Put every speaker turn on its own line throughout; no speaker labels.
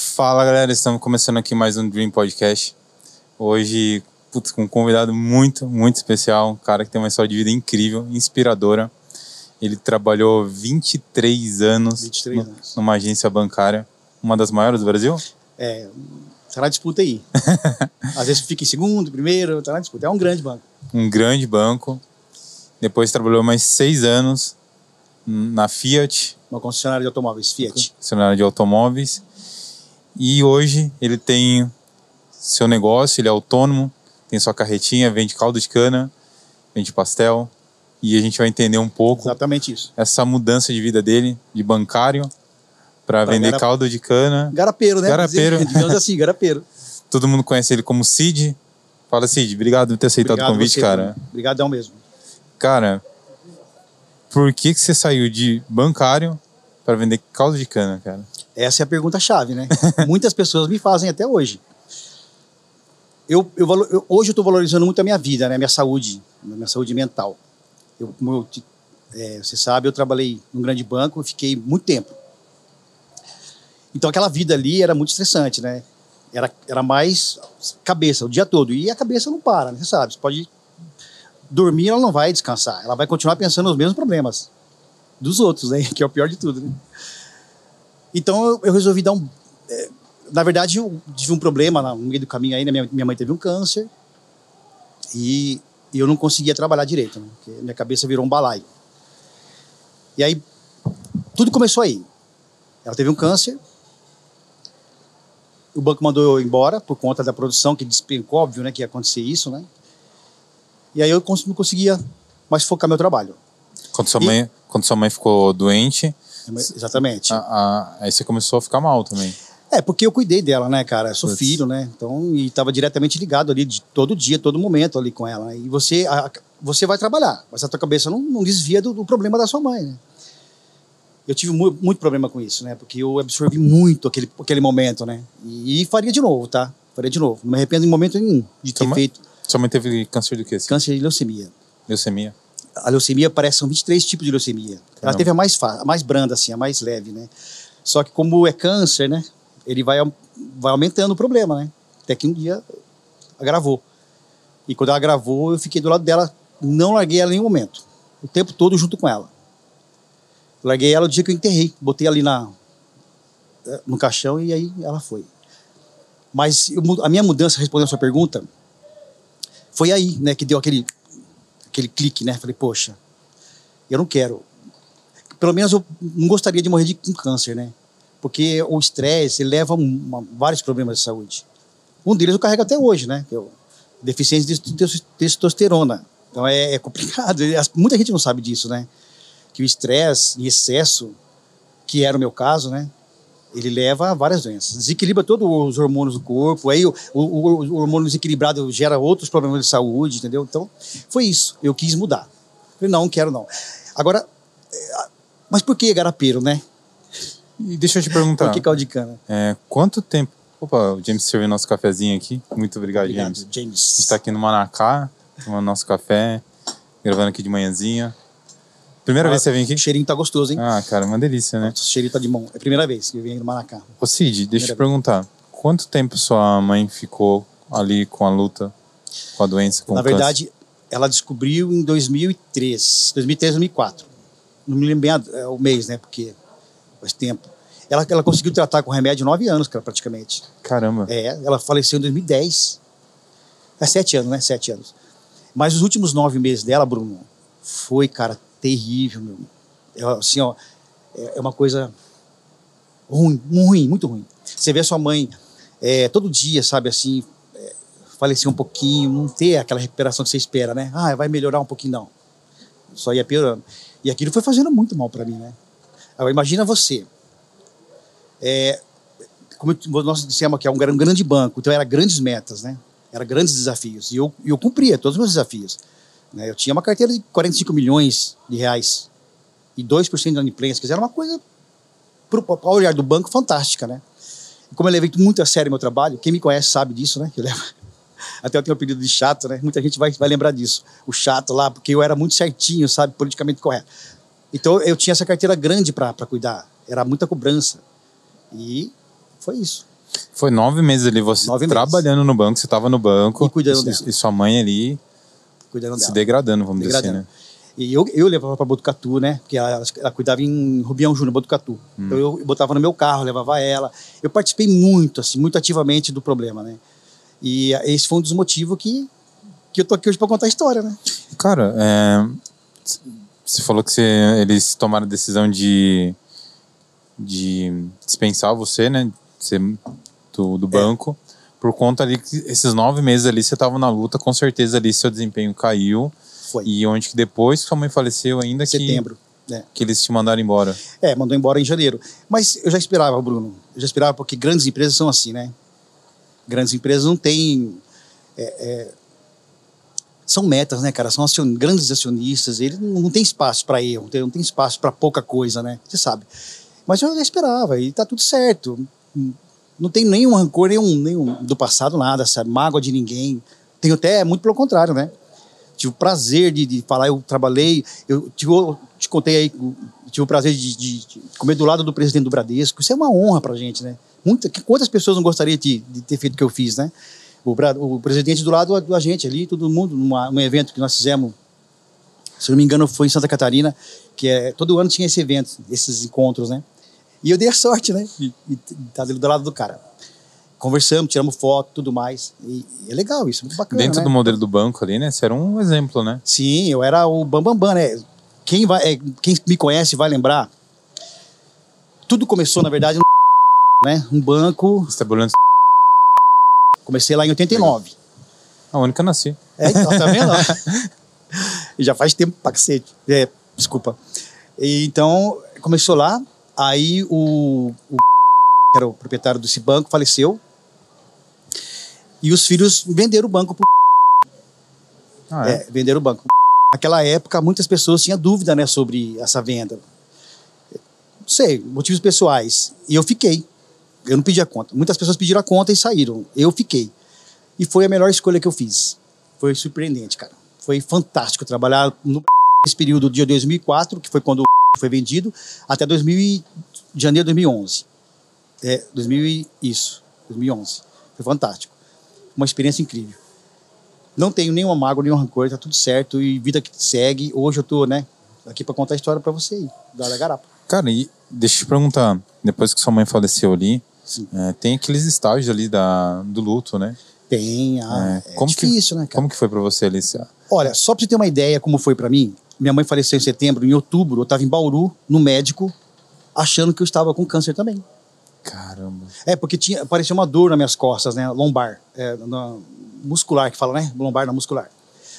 Fala galera, estamos começando aqui mais um Dream Podcast. Hoje, putz, com um convidado muito, muito especial, um cara que tem uma história de vida incrível, inspiradora. Ele trabalhou 23 anos,
23
no-
anos.
numa agência bancária, uma das maiores do Brasil.
É, tá na disputa aí. Às vezes fica em segundo, primeiro, tá na disputa. É um grande banco.
um grande banco. Depois trabalhou mais seis anos na Fiat,
Uma concessionária de automóveis, Fiat.
funcionário de automóveis. E hoje ele tem seu negócio, ele é autônomo, tem sua carretinha, vende caldo de cana, vende pastel. E a gente vai entender um pouco
Exatamente isso.
essa mudança de vida dele, de bancário, para
Pra
vender
gara-
caldo de cana.
Garapeiro, né?
Garapeiro.
Digamos assim, garapeiro.
Todo mundo conhece ele como Cid. Fala, Cid, obrigado por ter aceitado
Obrigado
o convite,
você,
cara.
Obrigadão mesmo.
Cara, por que, que você saiu de bancário para vender caldo de cana, cara?
Essa é a pergunta-chave, né? Muitas pessoas me fazem até hoje. Eu, eu, eu- hoje eu estou valorizando muito a minha vida, né? Minha saúde, minha saúde mental. Eu, como eu é, você sabe, eu trabalhei num grande banco, fiquei muito tempo. Então aquela vida ali era muito estressante, né? Era, era mais cabeça o dia todo. E a cabeça não para, né? Você sabe, você pode dormir, ela não vai descansar. Ela vai continuar pensando nos mesmos problemas dos outros, né? Que é o pior de tudo, né? Então eu, eu resolvi dar um. é, na verdade, eu tive um problema no meio do caminho aí, né? Minha, minha mãe teve um câncer e, e eu não conseguia trabalhar direito, né? Porque minha cabeça virou um balaio. E aí, tudo começou aí. Ela teve um câncer, o banco mandou eu embora por conta da produção, que despencou, óbvio, né? Que ia acontecer isso, né? E aí eu não conseguia mais focar meu trabalho.
Quando sua,
E-
mãe, quando sua mãe ficou doente,
Exatamente.
a- a- aí você começou a ficar mal também.
É, porque eu cuidei dela, né, cara? Eu sou filho, né? Então, e tava diretamente ligado ali, de todo dia, todo momento ali com ela. né? E você, a- você vai trabalhar, mas a tua cabeça não, não desvia do, do problema da sua mãe, né? Eu tive mu- muito problema com isso, né? Porque eu absorvi muito aquele, aquele momento, né? E, faria de novo, tá? Faria de novo. Não me arrependo em momento nenhum de ter
Sua mãe-
feito
Sua mãe teve câncer do quê? assim?
câncer de leucemia.
Leucemia?
A leucemia parece são 23 tipos de leucemia. Ela
Caramba.
teve a mais, a mais branda, assim, a mais leve, né? Só que como é câncer, né? Ele vai, vai aumentando o problema, né? Até que um dia agravou. E quando ela agravou, eu fiquei do lado dela, não larguei ela em nenhum momento. O tempo todo junto com ela. Larguei ela o dia que eu enterrei. Botei ali na, eh, no caixão e aí ela foi. Mas eu a minha mudança, respondendo a sua pergunta, foi aí, né? Que deu aquele, aquele clique, né? Falei, poxa, eu não quero. Pelo menos eu não gostaria de morrer de com câncer, né? Porque o estresse leva a vários problemas de saúde. Um deles eu carrego até hoje, né? Que é deficiência de tes- testosterona. Então é, é complicado. Muita gente não sabe disso, né? Que o estresse em excesso, que era o meu caso, né? Ele leva a várias doenças. Desequilibra todos os hormônios do corpo. Aí o, o- o- hormônio desequilibrado gera outros problemas de saúde, entendeu? Então foi isso. Eu quis mudar. Falei, não, quero não. Agora, é, mas por que garapeiro, né?
E deixa eu te perguntar,
Por que caldo de cana?
é, quanto tempo... Opa, o James serviu nosso cafezinho aqui. Muito obrigado,
Obrigado,
James.
James.
A gente tá aqui no Manacá, tomando nosso café, gravando aqui de manhãzinha. Primeira vez que você vem aqui?
O cheirinho tá gostoso, hein?
Ah, cara, uma delícia, né?
O cheirinho tá de mão. É a primeira vez que eu venho no Maracá.
Ô Cid, deixa eu te perguntar. Quanto tempo sua mãe ficou ali com a luta, com a doença, com
Na
o câncer?
verdade, ela descobriu em 2003, 2003, 2004. Não me lembro bem é, o mês, né? Porque faz tempo. Ela, ela conseguiu tratar com remédio nove anos, cara, praticamente.
Caramba.
É, ela faleceu em 2010. É sete anos, né? Sete anos. Mas os últimos nove meses dela, Bruno, foi, cara, terrível, meu. É, assim, ó, é é uma coisa ruim, ruim, muito ruim. Você vê a sua mãe é, todo dia, sabe, assim, é, falecer um pouquinho, não ter aquela recuperação que você espera, né? Ah, vai melhorar um pouquinho, não. Só ia piorando. E aquilo foi fazendo muito mal para mim, né? Agora, imagina você. É, como nós dissemos que é um gran- grande banco, então era grandes metas, né? Era grandes desafios. E eu, eu cumpria todos os meus desafios. Né? Eu tinha uma carteira de 45 milhões de reais e 2% de inadimplência, quer dizer, era uma coisa, para o olhar do banco, fantástica, né? E como eu levei muito a sério meu trabalho, quem me conhece sabe disso, né? Eu levo- Até eu tenho o apelido de chato, né? Muita gente vai, vai lembrar disso. O chato lá, porque eu era muito certinho, sabe? Politicamente correto. Então eu tinha essa carteira grande para cuidar. Era muita cobrança. E foi isso.
Foi nove meses ali, você
Nove meses.
trabalhando no banco, você estava no banco.
E cuidando
e,
dela.
e sua mãe ali
Cuidando
se
dela.
degradando, vamos
Degradando.
dizer assim, né?
E eu, eu levava para Botucatu, né? Porque ela, ela cuidava em Rubião Júnior, Botucatu. Então eu botava no meu carro, levava ela. Eu participei muito, assim, muito ativamente do problema, né? E ah, esse foi um dos motivos que, que eu tô aqui hoje para contar a história, né?
Cara, é, você falou que você- eles tomaram a decisão de, de dispensar você, né? Ser do,
É.
do banco. Por conta ali que esses nove meses ali você estava na luta, com certeza ali seu desempenho caiu.
Foi.
E onde que depois que sua mãe faleceu ainda que,
Setembro. né?
que eles te mandaram embora.
É, mandou embora em janeiro. Mas eu já esperava, Bruno. Eu já esperava porque grandes empresas são assim, né? Grandes empresas não têm. é, é, são metas, né, cara? São acion- grandes acionistas. Eles não, tem espaço para erro, não tem, não tem espaço para pouca coisa, né? Você sabe. Mas eu já esperava e tá tudo certo. Não tem nenhum rancor, nenhum, nenhum do passado, nada, sabe? Mágoa de ninguém. Tenho até muito pelo contrário, né? tive o prazer de, de falar, eu trabalhei, eu, eu te contei aí, tive o prazer de, de- de comer do lado do presidente do Bradesco, isso é uma honra pra gente, né? Muita, quantas pessoas não gostariam de, de ter feito o que eu fiz, né? O, o presidente do lado da gente ali, todo mundo, numa, num evento que nós fizemos, se não me engano foi em Santa Catarina, que é, todo ano tinha esse evento, esses encontros, né? E eu dei a sorte, né? De estar ali do lado do cara. Conversamos, tiramos foto, tudo mais. E, e é legal isso, muito bacana,
Dentro
né?
do modelo do banco ali, né? Você era um exemplo, né?
Sim, eu era o Bambambam, Bam, Bam, né? Quem, vai, é, quem me conhece vai lembrar. Tudo começou, na verdade, no né? um banco.
Você trabalhando
Comecei lá em 89.
a única nasci.
É, então, tá vendo? e já faz tempo pra cacete. É, desculpa. E, então, começou lá. Aí o, o que era o proprietário desse banco faleceu. E os filhos venderam o banco pro
Ah, é?
É, venderam o banco. Naquela época, muitas pessoas tinham dúvida né, sobre essa venda. Não sei, motivos pessoais. E eu fiquei. Eu não pedi a conta. Muitas pessoas pediram a conta e saíram. Eu fiquei. E foi a melhor escolha que eu fiz. Foi surpreendente, cara. Foi fantástico trabalhar no período de 2004, que foi quando foi vendido, até 2000 e- janeiro de 2011. É, 2000 e- isso, 2011. Foi fantástico. Uma experiência incrível. Não tenho nenhuma mágoa, nenhum rancor, tá tudo certo e vida que segue. Hoje eu tô, né, aqui para contar a história para você aí, da Garapa.
Cara, e deixa eu te perguntar, depois que sua mãe faleceu ali, é, tem aqueles estágios ali da, do luto, né?
Tem, ah, é,
como que-
difícil, né, cara?
Como que foi pra você, Alicia?
Olha, só pra você ter uma ideia como foi para mim, minha mãe faleceu em setembro, em outubro, eu tava em Bauru, no médico, achando que eu estava com câncer também.
Caramba.
É, porque tinha, parecia uma dor nas minhas costas, né? Lombar. É, na- muscular, que fala, né? Lombar na muscular.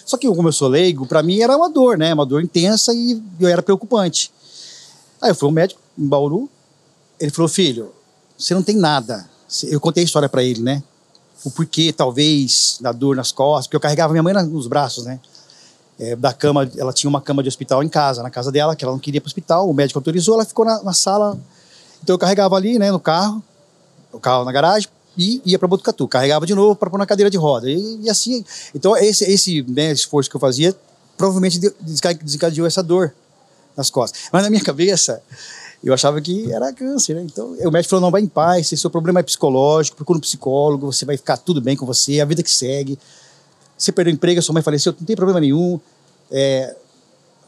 Só que como eu sou leigo, pra mim era uma dor, né? Uma dor intensa e eu era preocupante. Aí eu fui ao médico em Bauru. Ele falou, filho, você não tem nada. Eu contei a história pra ele, né? O porquê, talvez, da dor nas costas, porque eu carregava minha mãe nos braços, né? É, da cama, ela tinha uma cama de hospital em casa, na casa dela, que ela não queria ir pro hospital. O médico autorizou, ela ficou na, na sala. Então eu carregava ali, né, no carro, o carro na garagem e ia para Botucatu. Carregava de novo para pôr na cadeira de roda. E, e assim, então esse, esse né, esforço que eu fazia provavelmente desencadeou essa dor nas costas. Mas na minha cabeça, eu achava que era câncer, né? Então o médico falou: não, vai em paz, se seu problema é psicológico, procura um psicólogo, você vai ficar tudo bem com você, a vida que segue. Você perdeu o emprego, sua mãe faleceu, não tem problema nenhum. É,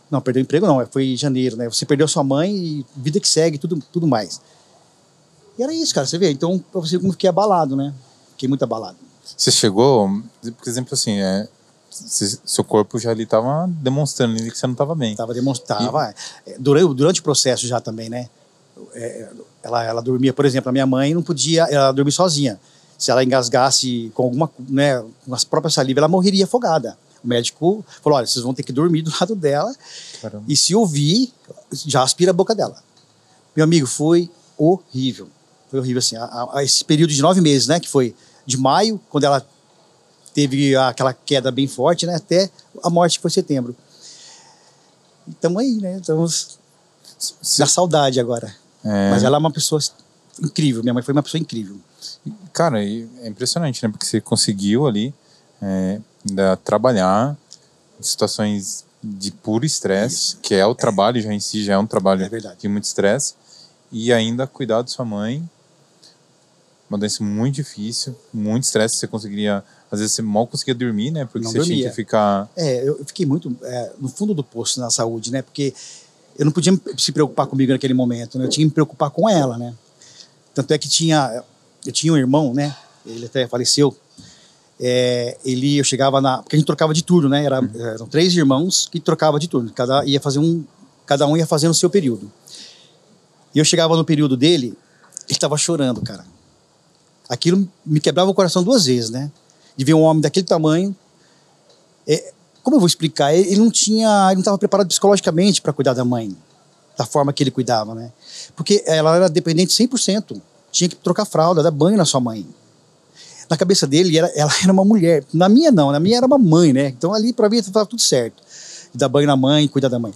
não, perdeu o emprego não, foi em janeiro, né? Você perdeu sua mãe e vida que segue, tudo, tudo mais. E era isso, cara, você vê. Então, pra você como eu fiquei abalado, né? Fiquei muito abalado.
Você chegou, por exemplo, assim, é, se- seu corpo já ali tava demonstrando ali que você não tava bem.
Tava demonstrando. é, Durante, durante o processo já também, né? É, ela, ela dormia, por exemplo, a minha mãe não podia, ela dormia sozinha. Se ela engasgasse com alguma, né, com as próprias saliva, ela morreria afogada. O médico falou: olha, vocês vão ter que dormir do lado dela
Caramba.
e se ouvir, já aspira a boca dela. Meu amigo, foi horrível. Foi horrível, assim. A, a- esse período de nove meses, né? Que foi de maio, quando ela teve aquela queda bem forte, né? Até a morte, que foi setembro. Estamos aí, né? Estamos na saudade agora.
é,
Mas ela é uma pessoa incrível. Minha mãe foi uma pessoa incrível.
Cara, é impressionante, né? Porque você conseguiu ali é, ainda trabalhar em situações de puro estresse, que é o trabalho já em si, já é um trabalho
É
de muito estresse, e ainda cuidar de sua mãe Uma doença muito difícil, muito estresse. Você conseguiria. Às vezes você mal conseguia dormir, né? Porque
Não
você tinha
dormia.
que ficar.
É, eu fiquei muito é, no fundo do poço na saúde, né? Porque eu não podia se preocupar comigo naquele momento, né? Eu tinha que me preocupar com ela, né? Tanto é que tinha, eu tinha um irmão, né? Ele até faleceu. É, ele, eu chegava na, porque a gente trocava de turno, né? Era, eram três irmãos que trocava de turno. Cada ia fazer um, cada um ia fazendo o seu período. E eu chegava no período dele, ele estava chorando, cara. Aquilo me quebrava o coração duas vezes, né? De ver um homem daquele tamanho. É, como eu vou explicar? Ele não tinha, ele não estava preparado psicologicamente para cuidar da mãe, da forma que ele cuidava, né? Porque ela era dependente 100%. Tinha que trocar fralda, dar banho na sua mãe. Na cabeça dele, era, ela era uma mulher. Na minha, não. Na minha, era uma mãe, né? Então, ali, para mim, estava tudo certo. Dar banho na mãe, cuidar da mãe.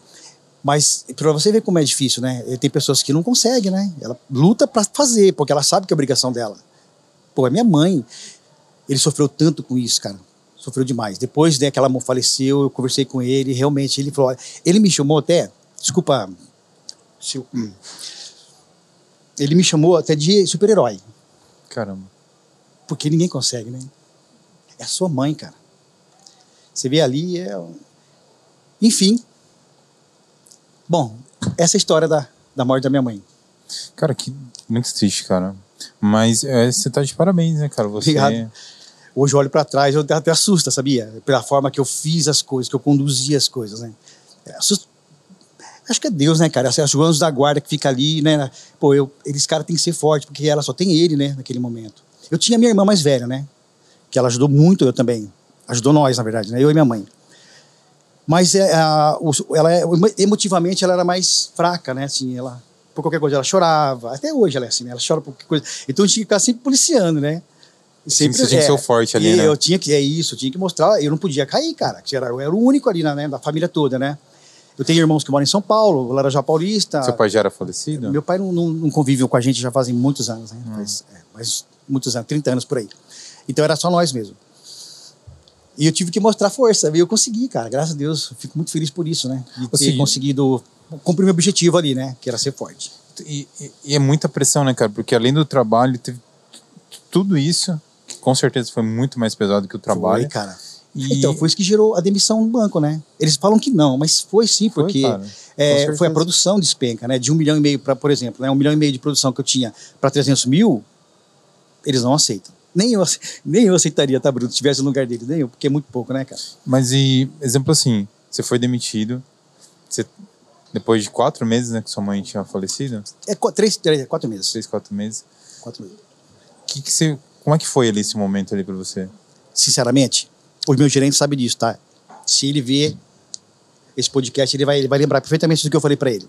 Mas, para você ver como é difícil, né? Tem pessoas que não conseguem, né? Ela luta para fazer, porque ela sabe que é obrigação dela. Pô, é minha mãe. Ele sofreu tanto com isso, cara. Sofreu demais. Depois né, que ela faleceu, eu conversei com ele. Realmente, ele falou. Ele me chamou até. Desculpa. Hum. ele me chamou até de super-herói.
Caramba.
Porque ninguém consegue, né? É a sua mãe, cara. Você vê ali, é. Enfim. Bom, essa é a história da, da morte da minha mãe.
Cara, que muito triste, cara. Mas é, você tá de parabéns, né, cara? Você...
Obrigado. Hoje eu olho para trás, eu até, até assusta, sabia? Pela forma que eu fiz as coisas, que eu conduzi as coisas, né? É, assusta. Acho que é Deus, né, cara? Os anjos da guarda que fica ali, né? Pô, eu, eles, cara, tem que ser forte, porque ela só tem ele, né, naquele momento. Eu tinha minha irmã mais velha, né? Que ela ajudou muito, eu também. Ajudou nós, na verdade, né? Eu e minha mãe. Mas é, a, ela, emotivamente, ela era mais fraca, né? Assim, ela, por qualquer coisa, ela chorava. Até hoje ela é assim, né? Ela chora por qualquer coisa. Então eu tinha que ficar sempre policiando, né?
Sempre, você tinha que ser forte ali, né?
Eu tinha que, é isso, eu tinha que mostrar, eu não podia cair, cara. Eu era o único ali, né, da família toda, né? Eu tenho irmãos que moram em São Paulo, Laranjal Paulista.
Seu pai já era falecido?
Meu pai não, não, não convive com a gente já fazem muitos anos, né? Hum. Faz, é, mas muitos anos, 30 anos por aí. Então era só nós mesmo. E eu tive que mostrar força, e eu consegui, cara. Graças a Deus, eu fico muito feliz por isso, né? De ter conseguido cumprir meu objetivo ali, né? Que era ser forte.
E, e, e, é muita pressão, né, cara? Porque além do trabalho, teve tudo isso, que com certeza foi muito mais pesado que o trabalho.
Foi, cara. E... Então, foi isso que gerou a demissão no banco, né? Eles falam que não, mas foi sim, porque foi, é, foi a produção despenca, né? De um milhão e meio, para, por exemplo, né? um milhão e meio de produção que eu tinha para 300 mil, eles não aceitam. Nem eu, nem eu aceitaria, tá, Bruno? Se estivesse no lugar dele, nem eu, porque é muito pouco, né, cara?
Mas e, exemplo assim, você foi demitido, você, depois de quatro meses, né, que sua mãe tinha falecido?
É, três, três quatro meses.
Três, quatro meses.
Quatro meses.
Que que você, como é que foi ali esse momento ali para você?
Sinceramente, o meu gerente sabe disso, tá? Se ele ver esse podcast, ele vai, ele vai lembrar perfeitamente do que eu falei para ele.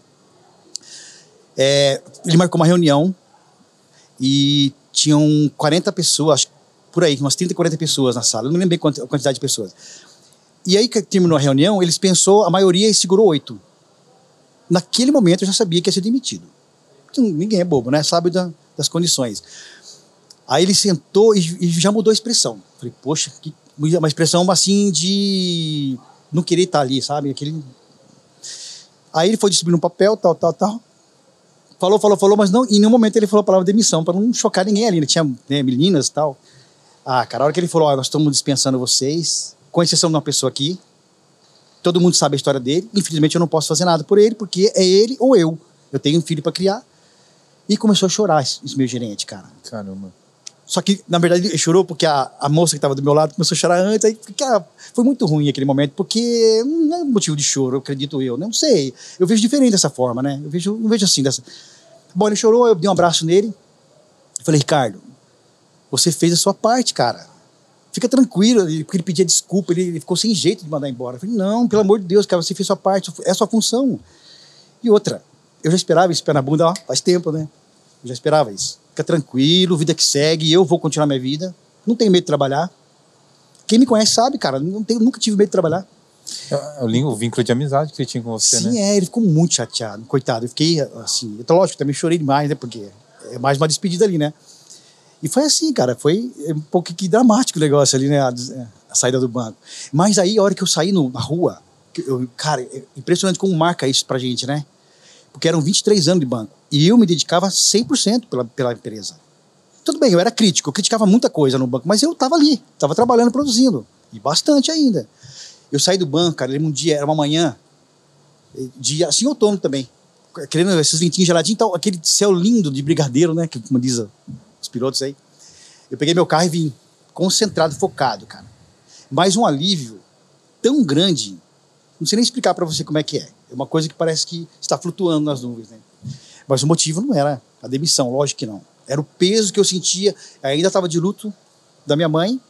É, ele marcou uma reunião e tinham 40 pessoas, por aí, umas 30, 40 pessoas na sala. Eu não lembro a quantidade de pessoas. E aí que terminou a reunião, eles pensou, a maioria segurou oito. Naquele momento eu já sabia que ia ser demitido. Ninguém é bobo, né? Sabe da, das condições. Aí ele sentou e, e, já mudou a expressão. Falei, poxa, que, uma expressão assim de não querer estar ali, sabe? Aquele... Aí ele foi distribuindo um papel, tal, tal, tal. Falou, falou, falou, mas não, em nenhum momento ele falou a palavra demissão, para não chocar ninguém ali. Ele tinha né, meninas e tal. Ah, cara, a hora que ele falou, ó, nós estamos dispensando vocês, com exceção de uma pessoa aqui, todo mundo sabe a história dele, infelizmente eu não posso fazer nada por ele, porque é ele ou eu. Eu tenho um filho para criar. E começou a chorar esse, esse meu gerente, cara.
Caramba.
Só que, na verdade, ele chorou porque a, a moça que estava do meu lado começou a chorar antes. Aí, cara, foi muito ruim aquele momento, porque não é motivo de choro, acredito eu. Não sei. Eu vejo diferente dessa forma, né? Eu vejo, não vejo assim. Dessa... Bom, ele chorou, eu dei um abraço nele. Falei, Ricardo, você fez a sua parte, cara. Fica tranquilo. Ele pedia desculpa, ele, ele ficou sem jeito de mandar embora. Eu falei, não, pelo amor de Deus, cara, você fez a sua parte, é a sua função. E outra, eu já esperava esse pé na bunda ó, faz tempo, né? Eu já esperava isso. Fica tranquilo, vida que segue, eu vou continuar minha vida. Não tenho medo de trabalhar. Quem me conhece sabe, cara, não tenho, nunca tive medo de trabalhar.
É o vínculo de amizade que ele tinha com você,
Sim,
né?
é, ele ficou muito chateado, coitado. Eu fiquei assim, então, lógico, também chorei demais, né? Porque é mais uma despedida ali, né? E foi assim, cara, foi um pouco que dramático o negócio ali, né? A, a saída do banco. Mas aí, a hora que eu saí no, na rua, eu, cara, é impressionante como marca isso pra gente, né? Porque eram 23 anos de banco. E eu me dedicava 100% pela, pela empresa. Tudo bem, eu era crítico, eu criticava muita coisa no banco, mas eu estava ali, estava trabalhando, produzindo, e bastante ainda. Eu saí do banco, cara, um dia, era uma manhã, de, assim, outono também, querendo esses ventinhos geladinhos, então, aquele céu lindo de brigadeiro, né, que, como diz os pilotos aí. Eu peguei meu carro e vim concentrado, focado, cara. Mais um alívio tão grande, não sei nem explicar para você como é que é. É uma coisa que parece que está flutuando nas nuvens, né? Mas o motivo não era a demissão, lógico que não. Era o peso que eu sentia. Eu ainda estava de luto da minha mãe.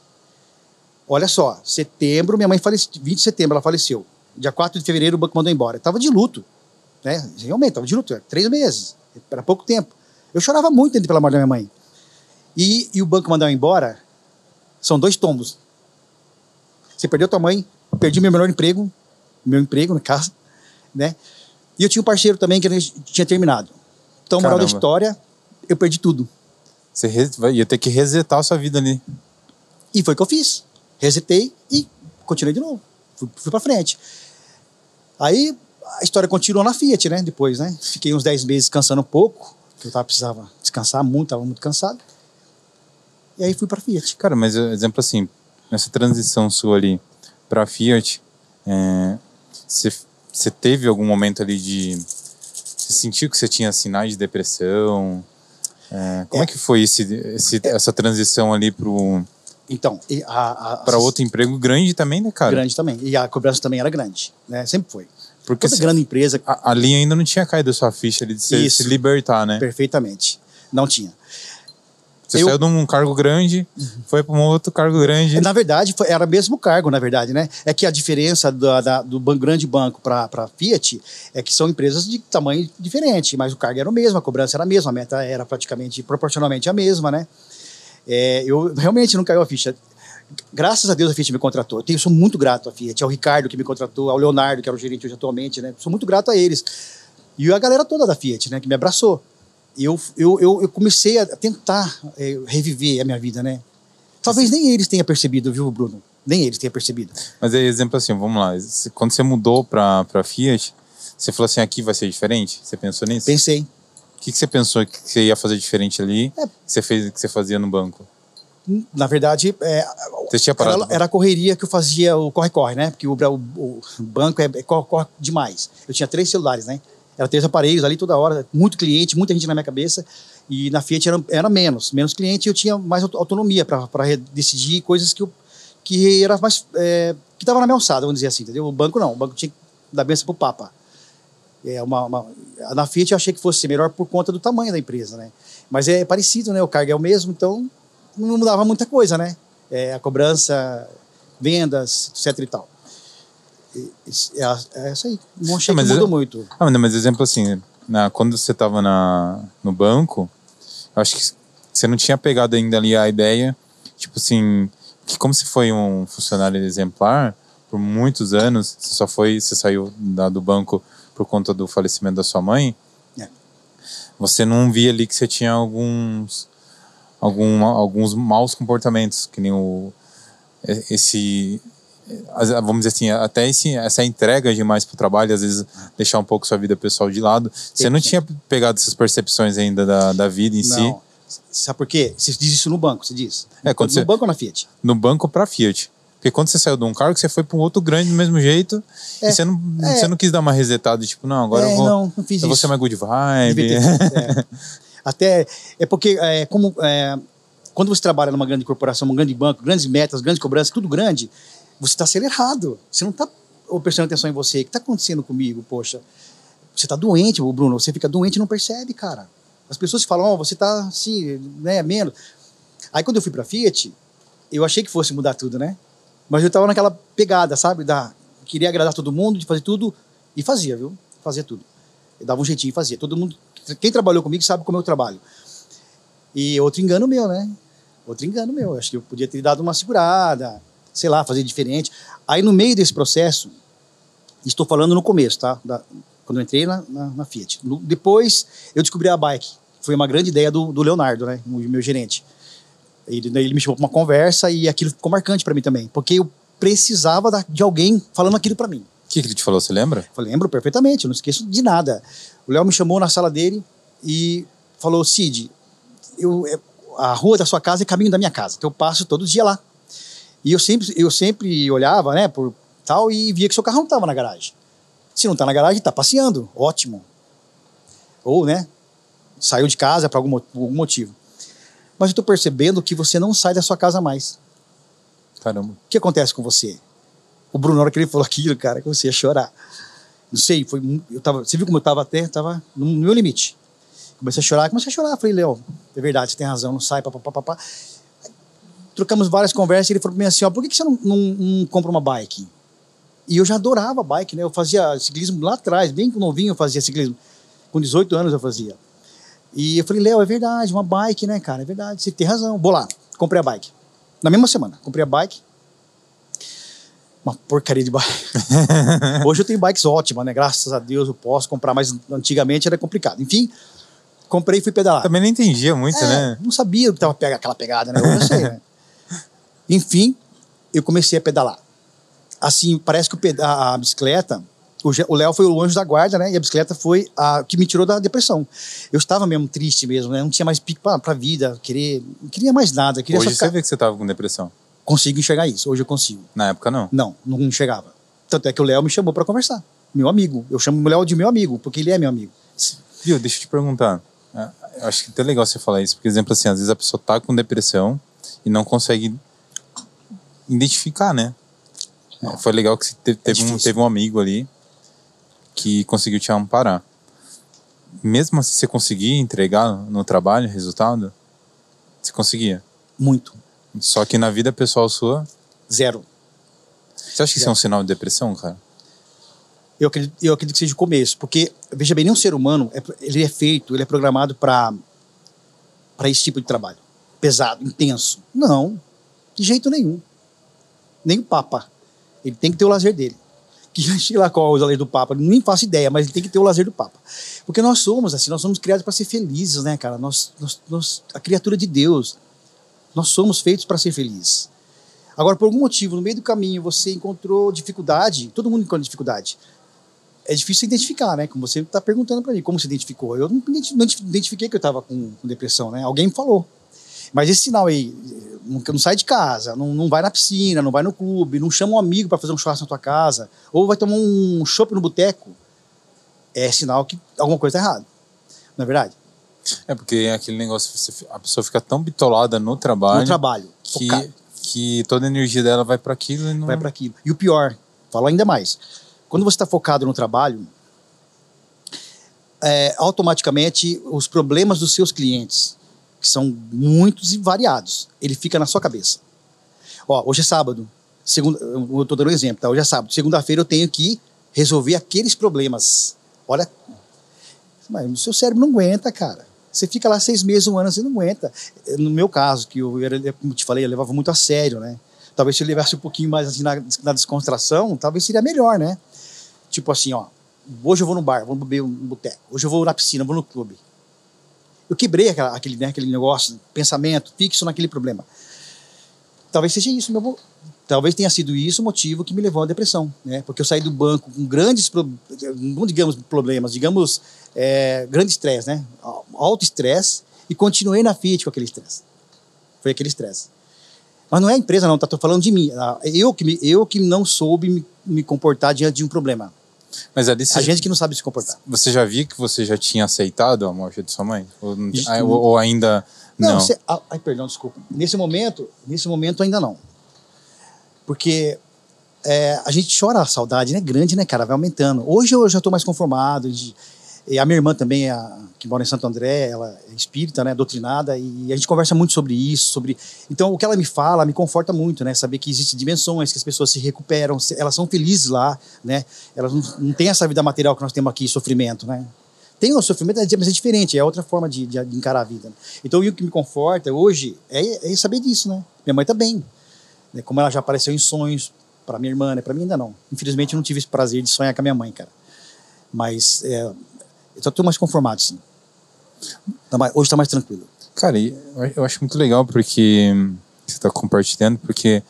Olha só, setembro, minha mãe faleceu, 20 de setembro ela faleceu. Dia 4 de fevereiro o banco mandou embora. Estava de luto, né? Realmente, estava de luto, três meses, era pouco tempo. Eu chorava muito pela morte da minha mãe. E, e o banco mandou embora, são dois tombos. Você perdeu tua mãe, perdi meu melhor emprego, meu emprego na casa, né? E eu tinha um parceiro também que tinha terminado. Então, moral da história, eu perdi tudo.
Você ia ter que resetar a sua vida ali.
E foi o que eu fiz. Resetei e continuei de novo. Fui, fui pra frente. Aí a história continuou na Fiat, né? Depois, né? Fiquei uns 10 meses descansando um pouco, que eu tava, precisava descansar muito, tava muito cansado. E aí fui pra Fiat.
Cara, mas exemplo assim, nessa transição sua ali pra Fiat, você é, teve algum momento ali de. Você sentiu que você tinha sinais de depressão? É, como é. é. que foi esse, esse, é. essa transição ali pro.
Então,
para outro emprego grande também, né, cara?
Grande também. E a cobrança também era grande, né? Sempre foi. Porque Toda grande empresa.
A, ali ainda não tinha caído a sua ficha de se, se libertar, né?
Perfeitamente. Não tinha.
Você eu... saiu de um cargo grande, foi para um outro cargo grande.
Na verdade, foi, era o mesmo cargo, na verdade, né? É que a diferença do, da, do grande banco para a Fiat é que são empresas de tamanho diferente, mas o cargo era o mesmo, a cobrança era a mesma, a meta era praticamente proporcionalmente a mesma, né? É, eu realmente não caiu a ficha. Graças a Deus a Fiat me contratou. Eu, tenho, sou muito grato à Fiat, ao Ricardo que me contratou, ao Leonardo, que era o gerente hoje atualmente, né? Sou muito grato a eles. E a galera toda da Fiat, né? Que me abraçou eu, eu, eu, eu comecei a tentar é, reviver a minha vida, né? Talvez nem eles tenham percebido, viu, Bruno? Nem eles tenham percebido.
Mas é exemplo assim, vamos lá. Quando você mudou para a Fiat, você falou assim, aqui vai ser diferente? Você pensou nisso?
Pensei.
O que, que você pensou que você ia fazer diferente ali é. que você fez que você fazia no banco?
Na verdade, é, era, era, a correria que eu fazia, o corre-corre, né? Porque o, o, o banco é, é corre-corre demais. Eu tinha três celulares, né? Era três aparelhos ali toda hora, muito cliente, muita gente na minha cabeça. E na Fiat era, era menos, menos cliente e eu tinha mais autonomia para decidir coisas que eu que era mais é, que estava na minha alçada, vamos dizer assim, entendeu? O banco não, o banco tinha que dar benção pro Papa. É uma, uma, na Fiat eu achei que fosse melhor por conta do tamanho da empresa, né? Mas é parecido, né? O cargo é o mesmo, então não mudava muita coisa, né? É, a cobrança, vendas, etc e tal. É, é isso aí. Não achei é, que mudou muito.
Ah, mas exemplo assim, na, quando você estava no banco, eu acho que você não tinha pegado ainda ali a ideia, tipo assim, que como você foi um funcionário exemplar por muitos anos, você só foi, você saiu da, do banco por conta do falecimento da sua mãe, é. você não via ali que você tinha alguns algum, alguns maus comportamentos, que nem o esse vamos dizer assim, até esse, essa entrega demais para o trabalho, às vezes deixar um pouco sua vida pessoal de lado. Você não tinha pegado essas percepções ainda da, da vida em não.
si? Sabe por quê? Você diz isso no banco, você diz.
É, quando
no
você,
banco ou na Fiat?
No banco para Fiat. Porque quando você saiu de um cargo, você foi para um outro grande do mesmo jeito. É, e você não, é, você não quis dar uma resetada, tipo, não, agora
é,
eu vou.
Não, não fiz
eu
isso.
vou ser mais good vibe.
É. Até. É porque, é, como. É, quando você trabalha numa grande corporação, num grande banco, grandes metas, grandes cobranças, tudo grande, você está acelerado. Você não está prestando atenção em você. O que está acontecendo comigo? Poxa, você está doente, Bruno. Você fica doente e não percebe, cara. As pessoas falam, oh, você está assim, né, menos. Aí quando eu fui para Fiat, eu achei que fosse mudar tudo, né? Mas eu estava naquela pegada, sabe? Da, queria agradar todo mundo, de fazer tudo. E fazia, viu? Fazia tudo. Eu dava um jeitinho e fazia. Todo mundo, quem trabalhou comigo sabe como eu trabalho. E outro engano meu, né? Outro engano meu. Acho que eu podia ter dado uma segurada sei lá, fazer diferente. Aí no meio desse processo, estou falando no começo, tá? Da, quando eu entrei na, na, na Fiat. No, depois eu descobri a bike. Foi uma grande ideia do, do Leonardo, né? O meu gerente. Ele, ele me chamou para uma conversa e aquilo ficou marcante para mim também, porque eu precisava da, de alguém falando aquilo para mim.
O que, que ele te falou, você lembra?
Eu lembro perfeitamente, eu não esqueço de nada. O Léo me chamou na sala dele e falou: Cid, eu, é, a rua da sua casa é caminho da minha casa. Então eu passo todo dia lá. E eu sempre, eu sempre olhava, né, por tal, e via que seu carro não estava na garagem. Se não está na garagem, está passeando. Ótimo. Ou, né, saiu de casa por algum, algum motivo. Mas eu estou percebendo que você não sai da sua casa mais.
Caramba.
O que acontece com você? O Bruno, na hora que ele falou aquilo, cara, que você ia chorar. Não sei, foi, eu tava, você viu como eu estava até, estava no meu limite. Comecei a chorar, comecei a chorar. Falei, Léo, é verdade, você tem razão, não sai, papapá. Trocamos várias conversas e ele falou para mim assim: ó, por que, que você não, não, não, compra uma bike? E eu já adorava bike, né? Eu fazia ciclismo lá atrás, bem novinho eu fazia ciclismo. Com 18 anos eu fazia. E eu falei, Léo, é verdade, uma bike, né, cara? É verdade, você tem razão. Vou lá, comprei a bike. Na mesma semana, comprei a bike. Uma porcaria de bike. Hoje eu tenho bikes ótimas, né? Graças a Deus eu posso comprar, mas antigamente era complicado. Enfim, comprei e fui pedalar.
Também não entendia muito,
é,
né?
Não sabia que tava pega, aquela pegada, né? Eu não sei, né? Enfim, eu comecei a pedalar. Assim, parece que a, a bicicleta, o Léo foi o anjo da guarda, né? E a bicicleta foi a que me tirou da depressão. Eu estava mesmo triste mesmo, né? Não tinha mais pique para a vida, querer, não queria mais nada. Queria
Hoje
ficar...
você vê que você estava com depressão.
Consigo enxergar isso. Hoje eu consigo.
Na época não.
Não, não enxergava. Tanto é que o Léo me chamou para conversar. Meu amigo. Eu chamo o Léo de meu amigo, porque ele é meu amigo.
Viu, deixa eu te perguntar. É, eu acho que é até legal você falar isso, porque, exemplo, assim, às vezes a pessoa tá com depressão e não consegue identificar, né? É. Foi legal que você teve, teve, é um, teve um amigo ali que conseguiu te amparar. Mesmo se você conseguir entregar no trabalho resultado, você conseguia?
Muito.
Só que na vida pessoal sua?
Zero.
Você acha que Zero. isso é um sinal de depressão, cara?
Eu acredito, eu acredito que seja o começo, porque, veja bem, nenhum ser humano, é, ele é feito, ele é programado para esse tipo de trabalho. Pesado, intenso. Não, de jeito nenhum. Nem o Papa. Ele tem que ter o lazer dele que sei lá qual é o lazer do Papa, nem faço ideia, mas ele tem que ter o lazer do Papa. Porque nós somos assim, nós somos criados para ser felizes, né, cara? Nós, nós, nós, a criatura de Deus, nós somos feitos para ser felizes. Agora, por algum motivo, no meio do caminho, você encontrou dificuldade, todo mundo encontra dificuldade. É difícil identificar, né? Como você está perguntando para mim, como você identificou? Eu não identifiquei que eu estava com, com depressão, né? Alguém me falou. Mas esse sinal aí, não, não sai de casa, não, não vai na piscina, não vai no clube, não chama um amigo para fazer um churrasco na tua casa, ou vai tomar um chopp no boteco, é sinal que alguma coisa está errada. Não é verdade?
É porque é aquele negócio, a pessoa fica tão bitolada no trabalho.
No trabalho.
Que, que toda a energia dela vai para aquilo e não.
Vai para aquilo. E o pior, falo ainda mais. Quando você está focado no trabalho, é, automaticamente os problemas dos seus clientes que são muitos e variados. Ele fica na sua cabeça. Ó, hoje é sábado. Segunda, eu estou dando um exemplo, tá? Hoje é sábado. Segunda-feira eu tenho que resolver aqueles problemas. Olha, mas o seu cérebro não aguenta, cara. Você fica lá seis meses, um ano, você não aguenta. No meu caso, que eu era, como te falei, eu levava muito a sério, né? Talvez se eu levasse um pouquinho mais assim, na, na descontração, talvez seria melhor, né? Tipo assim, ó, hoje eu vou no bar, vou beber um boteco. Hoje eu vou na piscina, vou no clube. Eu quebrei aquela, aquele, né, aquele negócio, pensamento fixo naquele problema. Talvez seja isso, meu, talvez tenha sido isso o motivo que me levou à depressão, né? Porque eu saí do banco com grandes, não digamos problemas, digamos é, grande estresse, né? Alto estresse e continuei na Fiat com aquele estresse. Foi aquele estresse. Mas não é a empresa não, tá? Tô falando de mim. Ah, eu que, me, eu que não soube me, me comportar diante de um problema.
Mas ali
a gente que não sabe se comportar.
Você já viu que você já tinha aceitado a morte de sua mãe? Ou, ou, ou ainda não? não.
Você, ah, ai, perdão, desculpa. Nesse momento, nesse momento ainda não. Porque é, a gente chora a saudade, né? Grande, né, cara? Vai aumentando. Hoje eu já estou mais conformado. De, e a minha irmã também, a, que mora em Santo André, ela é espírita, né, doutrinada, e a gente conversa muito sobre isso, sobre... Então, o que ela me fala me conforta muito, né, saber que existem dimensões, que as pessoas se recuperam, elas são felizes lá, né, elas não, não têm essa vida material que nós temos aqui, sofrimento, né. Tem o sofrimento, mas é diferente, é outra forma de, de, de encarar a vida. Né? Então, o que me conforta hoje é, é saber disso, né. Minha mãe tá bem, né, como ela já apareceu em sonhos para minha irmã, né, para mim ainda não. Infelizmente, eu não tive esse prazer de sonhar com a minha mãe, cara. Mas é, eu estou mais conformado, sim. Tá mais, hoje está mais tranquilo.
Cara, eu acho muito legal porque você está compartilhando, porque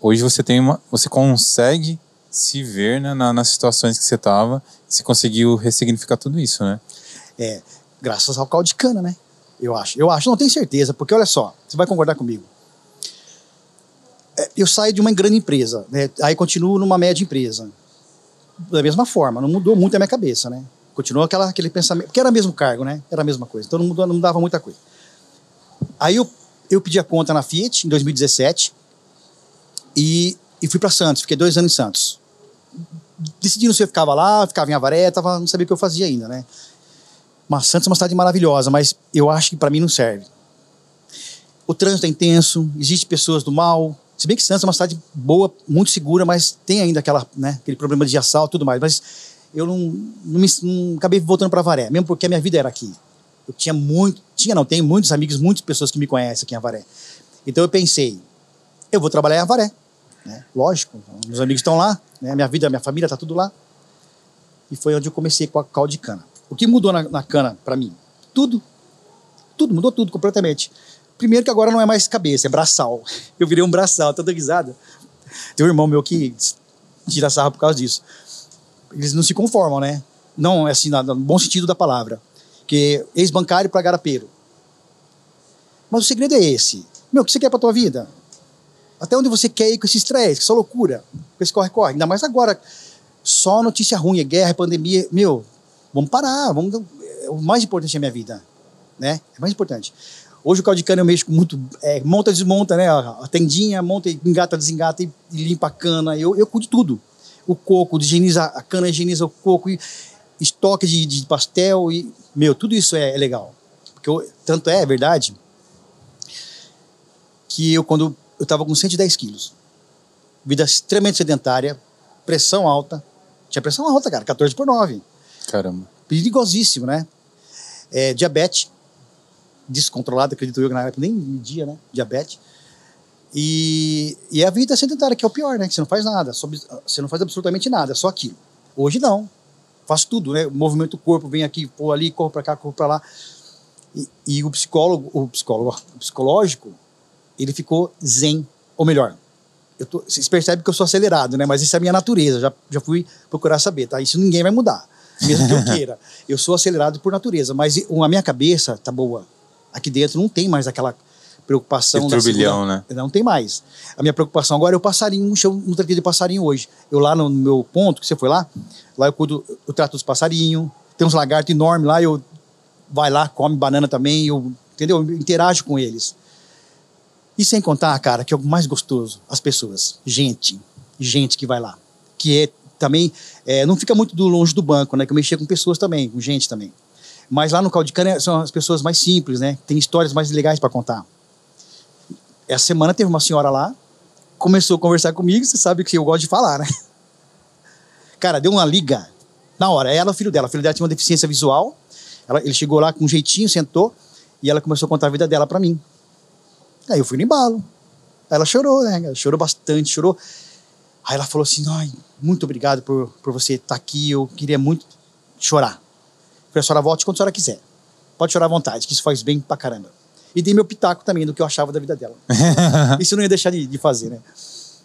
hoje você tem uma, você consegue se ver né, na, nas situações que você estava, você conseguiu ressignificar tudo isso, né?
É, graças ao caldo de cana, né? Eu acho. Eu acho, não tenho certeza, porque olha só, você vai concordar comigo. É, eu saio de uma grande empresa, né? aí continuo numa média empresa. Da mesma forma, não mudou muito a minha cabeça, né? Continuou aquela, aquele pensamento, porque era o mesmo cargo, né? Era a mesma coisa, então não, mudava muita coisa. Aí eu, eu pedi a conta na Fiat em 2017 e, e fui para Santos, fiquei dois anos em Santos. Decidindo se eu ficava lá, ficava em Avaré, tava, não sabia o que eu fazia ainda, né? Mas Santos é uma cidade maravilhosa, mas eu acho que para mim não serve. O trânsito é intenso, existem pessoas do mal. Se bem que Santos é uma cidade boa, muito segura, mas tem ainda aquela, né, aquele problema de assalto e tudo mais. Mas eu não, não, me, não acabei voltando para Avaré, mesmo porque a minha vida era aqui. Eu tinha muito, tinha não, tenho muitos amigos, muitas pessoas que me conhecem aqui em Avaré. Então eu pensei, eu vou trabalhar em Avaré. Né? Lógico, meus amigos estão lá, né? minha vida, minha família está tudo lá. E foi onde eu comecei com a caldo de cana. O que mudou na, na cana para mim? Tudo. Tudo, mudou tudo completamente. Primeiro que agora não é mais cabeça, é braçal. Eu virei um braçal, toda guisada. Tem um irmão meu que tira sarra por causa disso. Eles não se conformam, né? Não, é assim, no bom sentido da palavra. Que ex-bancário para garapeiro. Mas o segredo é esse. Meu, o que você quer para tua vida? Até onde você quer ir com esse estresse, com essa loucura, com esse corre-corre? Ainda mais agora. Só notícia ruim, é guerra, é pandemia. Meu, vamos parar. Vamos, é o mais importante é a minha vida. Né? É mais importante. Hoje o cana eu mexo muito, é, monta, desmonta, né? A tendinha, monta, engata, desengata e, e limpa a cana. Eu, eu cuido de tudo. O coco, higieniza a cana, higieniza o coco, e estoque de, de pastel e, meu, tudo isso é, é legal. Porque eu, tanto é, é verdade que eu, quando eu estava com 110 quilos, vida extremamente sedentária, pressão alta, tinha pressão alta, cara, 14 por 9.
Caramba.
Perigosíssimo, né? É, diabetes, descontrolada, acredito eu, que na época nem media, né? Diabetes. E, e a vida sedentária, que é o pior, né? Que você não faz nada, você não faz absolutamente nada, só aquilo. Hoje não. Faço tudo, né? Movimento do corpo, vem aqui, pô ali, corro para cá, corro para lá. E, e, o psicólogo, o psicólogo, o psicológico, ele ficou zen, ou melhor, tô, vocês percebem que eu sou acelerado, né? Mas isso é a minha natureza, já, já fui procurar saber, tá? Isso ninguém vai mudar, mesmo que eu queira. Eu sou acelerado por natureza, mas a minha cabeça tá boa. Aqui dentro não tem mais aquela preocupação
da turbilhão, né?
Não tem mais. A minha preocupação agora é o passarinho, um chão, um de passarinho hoje. Eu lá no meu ponto, que você foi lá, lá eu cuido, eu trato dos passarinhos, tem uns lagartos enormes lá, eu vai lá, come banana também, eu, entendeu? Eu interajo com eles. E sem contar, cara, que é o mais gostoso, as pessoas, gente, gente que vai lá, que é também, é, não fica muito do longe do banco, né? Que eu mexia com pessoas também, com gente também. Mas lá no Caldo de Cana são as pessoas mais simples, né? Tem histórias mais legais para contar. Essa semana teve uma senhora lá, começou a conversar comigo, você sabe que eu gosto de falar, né? Cara, deu uma liga na hora. Ela, o filho dela, o filho dela tinha uma deficiência visual. Ela, ele chegou lá com um jeitinho, sentou e ela começou a contar a vida dela para mim. Aí eu fui no embalo. Aí ela chorou, né? Ela chorou bastante, chorou. Aí ela falou assim: Ai, muito obrigado por, por você estar tá aqui. Eu queria muito chorar. falei, a senhora volte quando a senhora quiser. Pode chorar à vontade, que isso faz bem pra caramba. E dei meu pitaco também do que eu achava da vida dela. isso eu não ia deixar de, de fazer, né?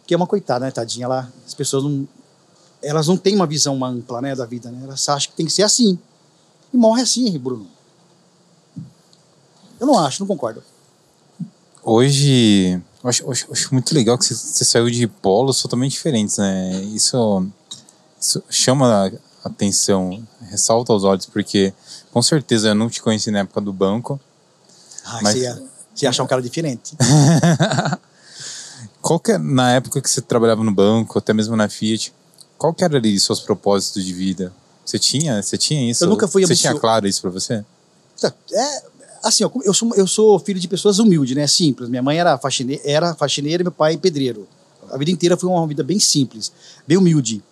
Que é uma coitada, né, tadinha? Ela, as pessoas não. Elas não têm uma visão ampla, né, da vida, né? Elas acham que tem que ser assim. E morre assim, Bruno. Eu não acho, não concordo.
Hoje, eu acho, eu acho muito legal que você, você, saiu de polos totalmente diferentes, né? Isso, isso chama a atenção, ressalta aos olhos, porque com certeza eu não te conheci na época do banco.
Ah, mas... você, ia, você ia achar um cara diferente.
qual que é, na época que você trabalhava no banco, até mesmo na Fiat, qual que era ali seus propósitos de vida? Você tinha, você tinha isso?
Eu nunca fui
Você tinha claro isso para você?
Tá, é, assim, eu sou, eu sou filho de pessoas humildes, né? Simples. Minha mãe era faxineira, era faxineira e meu pai pedreiro. A vida inteira foi uma vida bem simples, bem humilde.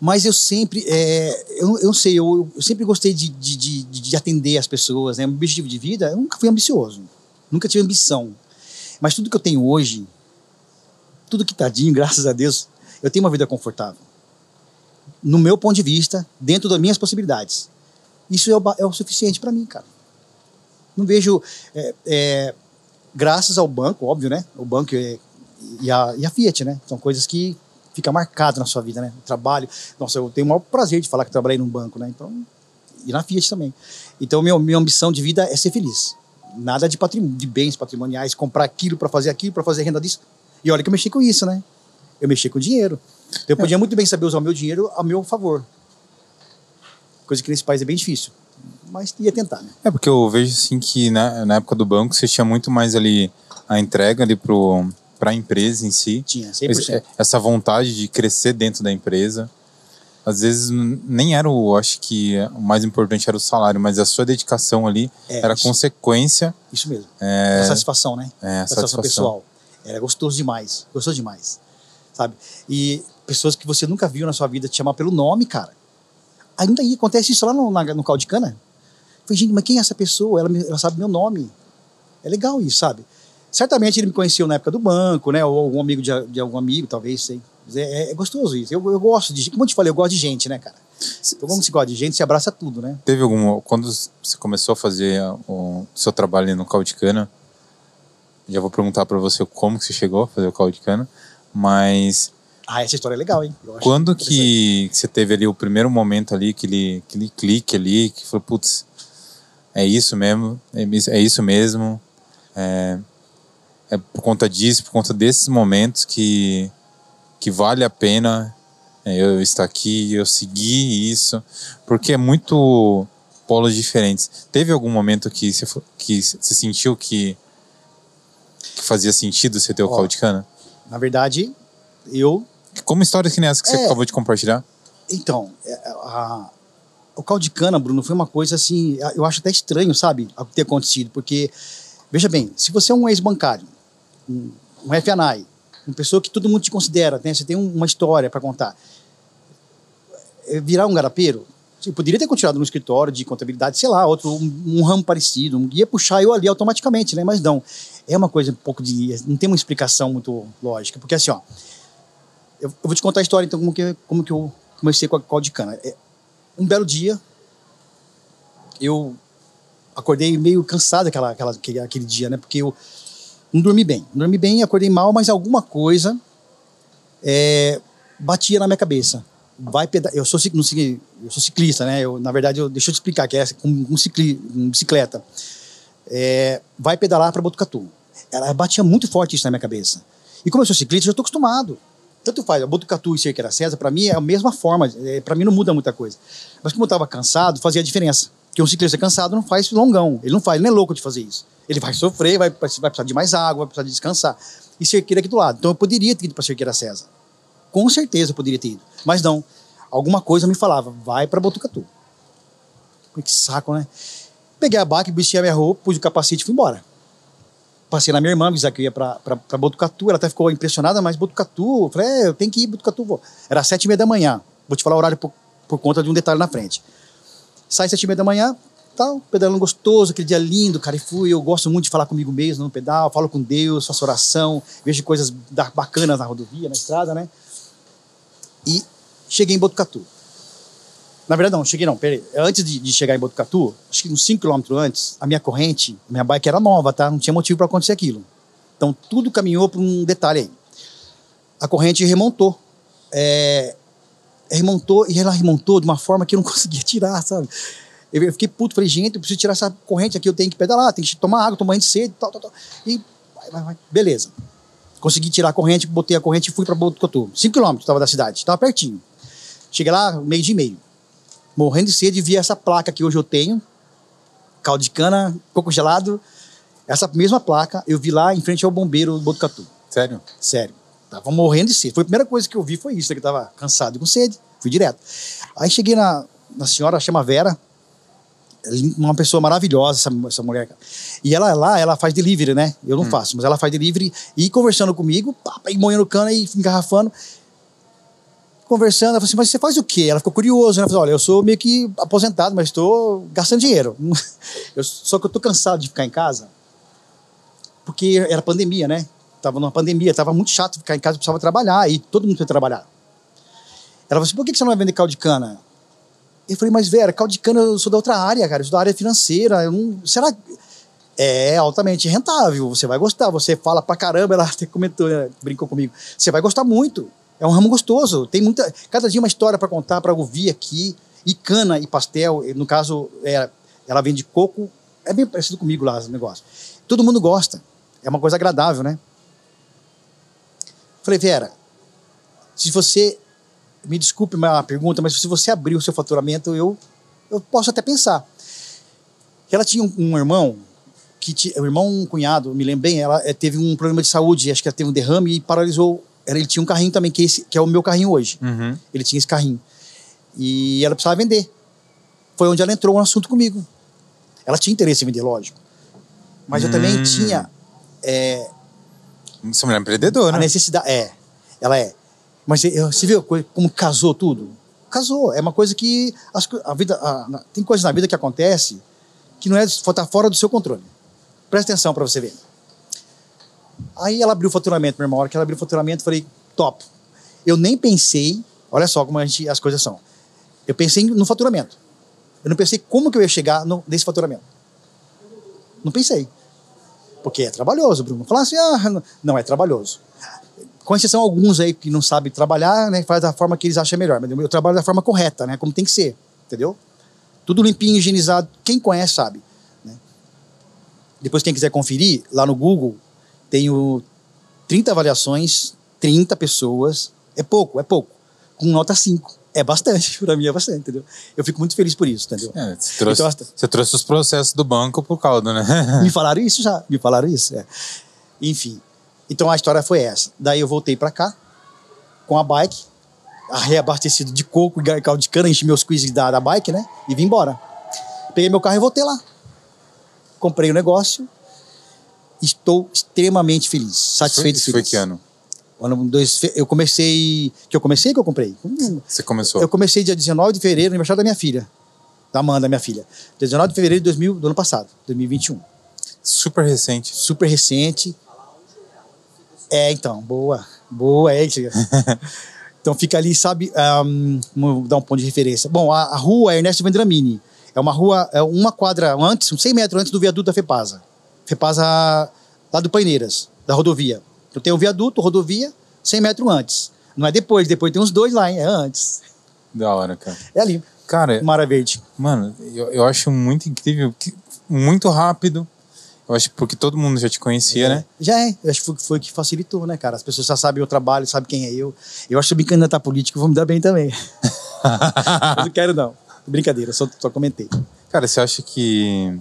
Mas eu sempre, é, eu, eu não sei, eu, eu sempre gostei de, de, de, de, atender as pessoas, né? Meu objetivo de vida, eu nunca fui ambicioso, nunca tive ambição. Mas tudo que eu tenho hoje, tudo que tadinho, graças a Deus, eu tenho uma vida confortável. No meu ponto de vista, dentro das minhas possibilidades. Isso é o, é o suficiente para mim, cara. Não vejo. É, é, graças ao banco, óbvio, né? O banco e, e, a, e a Fiat, né? São coisas que ficam marcadas na sua vida, né? O trabalho. Nossa, eu tenho o maior prazer de falar que trabalhei num banco, né? Então, e na Fiat também. Então, minha, minha ambição de vida é ser feliz. Nada de, de bens patrimoniais, comprar aquilo para fazer aquilo, para fazer renda disso. E olha que eu mexi com isso, né? Eu mexi com dinheiro. Então, eu podia muito bem saber usar o meu dinheiro a meu favor. Coisa que nesse país é bem difícil. Mas ia tentar, né?
É, porque eu vejo assim que na, na época do banco você tinha muito mais ali a entrega ali pro para a empresa em si.
Tinha, 100%.
Essa vontade de crescer dentro da empresa. Às vezes nem era o, acho que o mais importante era o salário, mas a sua dedicação ali
É,
era
isso.
consequência.
Isso mesmo.
É,
A satisfação, né?
é, a
satisfação,
satisfação.
pessoal. Era gostoso demais. Gostoso demais. Sabe? E pessoas que você nunca viu na sua vida te chamar pelo nome, cara. Ainda aí, acontece isso lá no, na, no caldo de cana. Eu Falei, gente, mas quem é essa pessoa? Ela, ela sabe meu nome. É legal isso, sabe? Certamente ele me conheceu na época do banco, né? Ou algum amigo de, de algum amigo, talvez, sei. Mas É, é gostoso isso. Eu, eu gosto de. Como eu te falei, eu gosto de gente, né, cara? Então, como se gosta de gente, se abraça tudo, né?
Teve algum. Quando você começou a fazer o seu trabalho no caldo de cana, já vou perguntar para você como que você chegou a fazer o caldo de cana, mas
Ah, essa história é legal, hein?
Quando que você teve ali o primeiro momento ali, aquele, aquele clique ali, que foi, putz, é isso mesmo, é, é isso mesmo, é, é por conta disso, por conta desses momentos que, que vale a pena é, eu estar aqui, eu seguir isso, porque é muito polos diferentes. Teve algum momento que você, que você sentiu que, que fazia sentido você ter o
Ó.
caldo de cana?
Na verdade, eu
Como histórias que nem essa que você
É.
acabou de compartilhar?
Então, é, a- o caldo de cana, Bruno, foi uma coisa assim, eu acho até estranho, sabe, ter acontecido, porque, veja bem, se você é um ex-bancário, um, um FNAI, uma pessoa que todo mundo te considera, né, você tem um- uma história para contar, é, virar um garapeiro, você poderia ter continuado no escritório de contabilidade, sei lá, outro, um, um ramo parecido, um- ia puxar eu ali automaticamente, né, mas não, é uma coisa um pouco de, não tem uma explicação muito lógica, porque assim, ó, eu, eu vou te contar a história, então, como que, como que eu comecei com a caldo de cana. É, um belo dia, eu acordei meio cansado aquela, aquela, aquele, aquele dia, né? Porque eu não dormi bem. Não dormi bem, acordei mal, mas alguma coisa é, batia na minha cabeça. Vai peda eu sou não eu sou ciclista, né? Eu, na verdade, eu, deixa eu te explicar que é com bicicleta. É, vai pedalar para Botucatu. Ela batia muito forte isso na minha cabeça. E como eu sou ciclista, eu já estou acostumado. Tanto faz, a Botucatu e Cerqueira César, para mim é a mesma forma, é, para mim não muda muita coisa. Mas como eu estava cansado, fazia diferença. Porque um ciclista cansado não faz longão, ele não faz, ele não é louco de fazer isso. Ele vai sofrer, vai, vai precisar de mais água, vai precisar de descansar. E Cerqueira aqui do lado. Então eu poderia ter ido para Cerqueira César. Com certeza eu poderia ter ido. Mas não. Alguma coisa me falava, vai para Botucatu. Que saco, né? Peguei a baca, vesti a minha roupa, pus o capacete e fui embora. Passei na minha irmã, avisar que eu ia pra, pra, pra Botucatu. Ela até ficou impressionada, mas Botucatu. Eu falei, é, eu tenho que ir Botucatu. Vou. Era sete e meia da manhã. Vou te falar o horário por, por conta de um detalhe na frente. Sai sete e meia da manhã, tal, pedalando gostoso, aquele dia lindo, cara, e fui. Eu gosto muito de falar comigo mesmo no pedal, falo com Deus, faço oração, vejo coisas bacanas na rodovia, na estrada, né? E cheguei em Botucatu. Na verdade, não, cheguei não, peraí. Antes de, de chegar em Botucatu, acho que uns 5 km antes, a minha corrente, a minha bike era nova, tá? Não tinha motivo para acontecer aquilo. Então, tudo caminhou para um detalhe aí. A corrente remontou. É, remontou e ela remontou de uma forma que eu não conseguia tirar, sabe? Eu fiquei puto, falei, gente, eu preciso tirar essa corrente aqui, eu tenho que pedalar, tenho que tomar água, tomar de sede, tal, tal, tal. E vai, vai, vai. Beleza. Consegui tirar a corrente, botei a corrente e fui para Botucatu. 5 km estava da cidade, estava pertinho. Cheguei lá, meio dia e meio. Morrendo de sede, vi essa placa que hoje eu tenho, caldo de cana, coco gelado. Essa mesma placa eu vi lá em frente ao bombeiro do Botucatu.
Sério?
Sério. Tava morrendo de sede. Foi a primeira coisa que eu vi, foi isso, né, que eu tava cansado e com sede. Fui direto. Aí cheguei na, na senhora, chama Vera, uma pessoa maravilhosa, essa, essa mulher. E ela lá, ela faz delivery, né? Eu não faço, mas ela faz delivery e conversando comigo, pá, e moendo cana e engarrafando. Conversando, ela falou assim, mas você faz o quê? Ela ficou curiosa, né? Eu falei, olha, eu sou meio que aposentado, mas estou gastando dinheiro. Eu, só que eu tô cansado de ficar em casa, porque era pandemia, né? Tava numa pandemia, tava muito chato ficar em casa, precisava trabalhar, e todo mundo foi trabalhar. Ela falou assim, por que você não vai vender caldo de cana? Eu falei, mas Vera, caldo de cana eu sou da outra área, cara, eu sou da área financeira, não... Será... É altamente rentável, você vai gostar, você fala pra caramba, ela até comentou, né, brincou comigo, você vai gostar muito, é um ramo gostoso, tem muita... Cada dia uma história pra contar, pra ouvir aqui, E cana e pastel, no caso, é, ela vende coco, é bem parecido comigo lá, o negócio. Todo mundo gosta. É uma coisa agradável, né? Falei, Vera, se você. Me desculpe a pergunta, mas se você abrir o seu faturamento, eu, eu posso até pensar. Ela tinha um, um irmão, que tinha, o irmão, um cunhado, me lembro bem, ela é, teve um problema de saúde, acho que ela teve um derrame e paralisou. Ele tinha um carrinho também, que, é esse, que é o meu carrinho hoje.
Uhum.
Ele tinha esse carrinho. E ela precisava vender. Foi onde ela entrou no assunto comigo. Ela tinha interesse em vender, lógico. Mas eu também
Hum.
tinha é,
É uma mulher empreendedora.
a necessidade. É, ela é. Mas você viu co- como casou tudo? Casou. É uma coisa que. as a vida, a- tem coisas na vida que acontece que não é tá fora do seu controle. Presta atenção para você ver. Aí ela abriu o faturamento, meu irmão. A hora que ela abriu o faturamento, eu falei, top. Eu nem pensei, olha só como gente, as coisas são. Eu pensei no faturamento. Eu não pensei como que eu ia chegar no, nesse faturamento. Não pensei. Porque é trabalhoso, Bruno. Falar assim, ah, não- é trabalhoso. Com exceção alguns aí que não sabem trabalhar, né, faz da forma que eles acham melhor. Mas eu trabalho da forma correta, né, como tem que ser, entendeu? Tudo limpinho, higienizado. Quem conhece sabe. né? Depois, quem quiser conferir, lá no Google, tenho 30 avaliações, 30 pessoas. É pouco, é pouco. Com nota 5. É bastante, pra mim é bastante, entendeu? Eu fico muito feliz por isso, entendeu?
É, você, trouxe,
Então,
você trouxe os processos do banco pro caldo, né?
Me falaram isso já, me falaram isso. é. Enfim, então a história foi essa. Daí eu voltei pra cá com a bike, reabastecido de coco e caldo de cana, enchi meus quizzes da, da bike, né? E vim embora. Peguei meu carro e voltei lá. Comprei o negócio. Estou extremamente feliz, satisfeito
Isso foi
feliz.
que ano?
Ano dois, eu comecei. Que eu comecei que eu comprei?
Você começou?
eu comecei dia 19 de fevereiro, no aniversário da minha filha. Da Amanda, minha filha. Dia 19 de fevereiro de 2000, do ano passado, 2021
Super recente.
super recente. É, então, boa. Boa, é. então fica ali, sabe, um, vamos dar um ponto de referência. Bom, a, a rua é Ernesto Vendramini. É uma rua, é uma quadra antes, uns 100 metros antes do viaduto da FEPASA. FEPASA lá do Paineiras, da rodovia. Então tem o viaduto, rodovia, 100 metros antes. Não é depois, depois tem uns dois lá, hein? É antes.
Da hora, cara.
É ali,
Cara,
Mara Verde.
mano, eu, eu acho muito incrível, muito rápido. Eu acho porque todo mundo já te conhecia, né?
Já é. Eu acho que foi, foi que facilitou, né, cara? As pessoas já sabem o trabalho, sabem quem é eu. Eu acho que me candidatar político, vou me dar bem também. Não quero, não. Brincadeira, só, só comentei.
Cara, você acha que.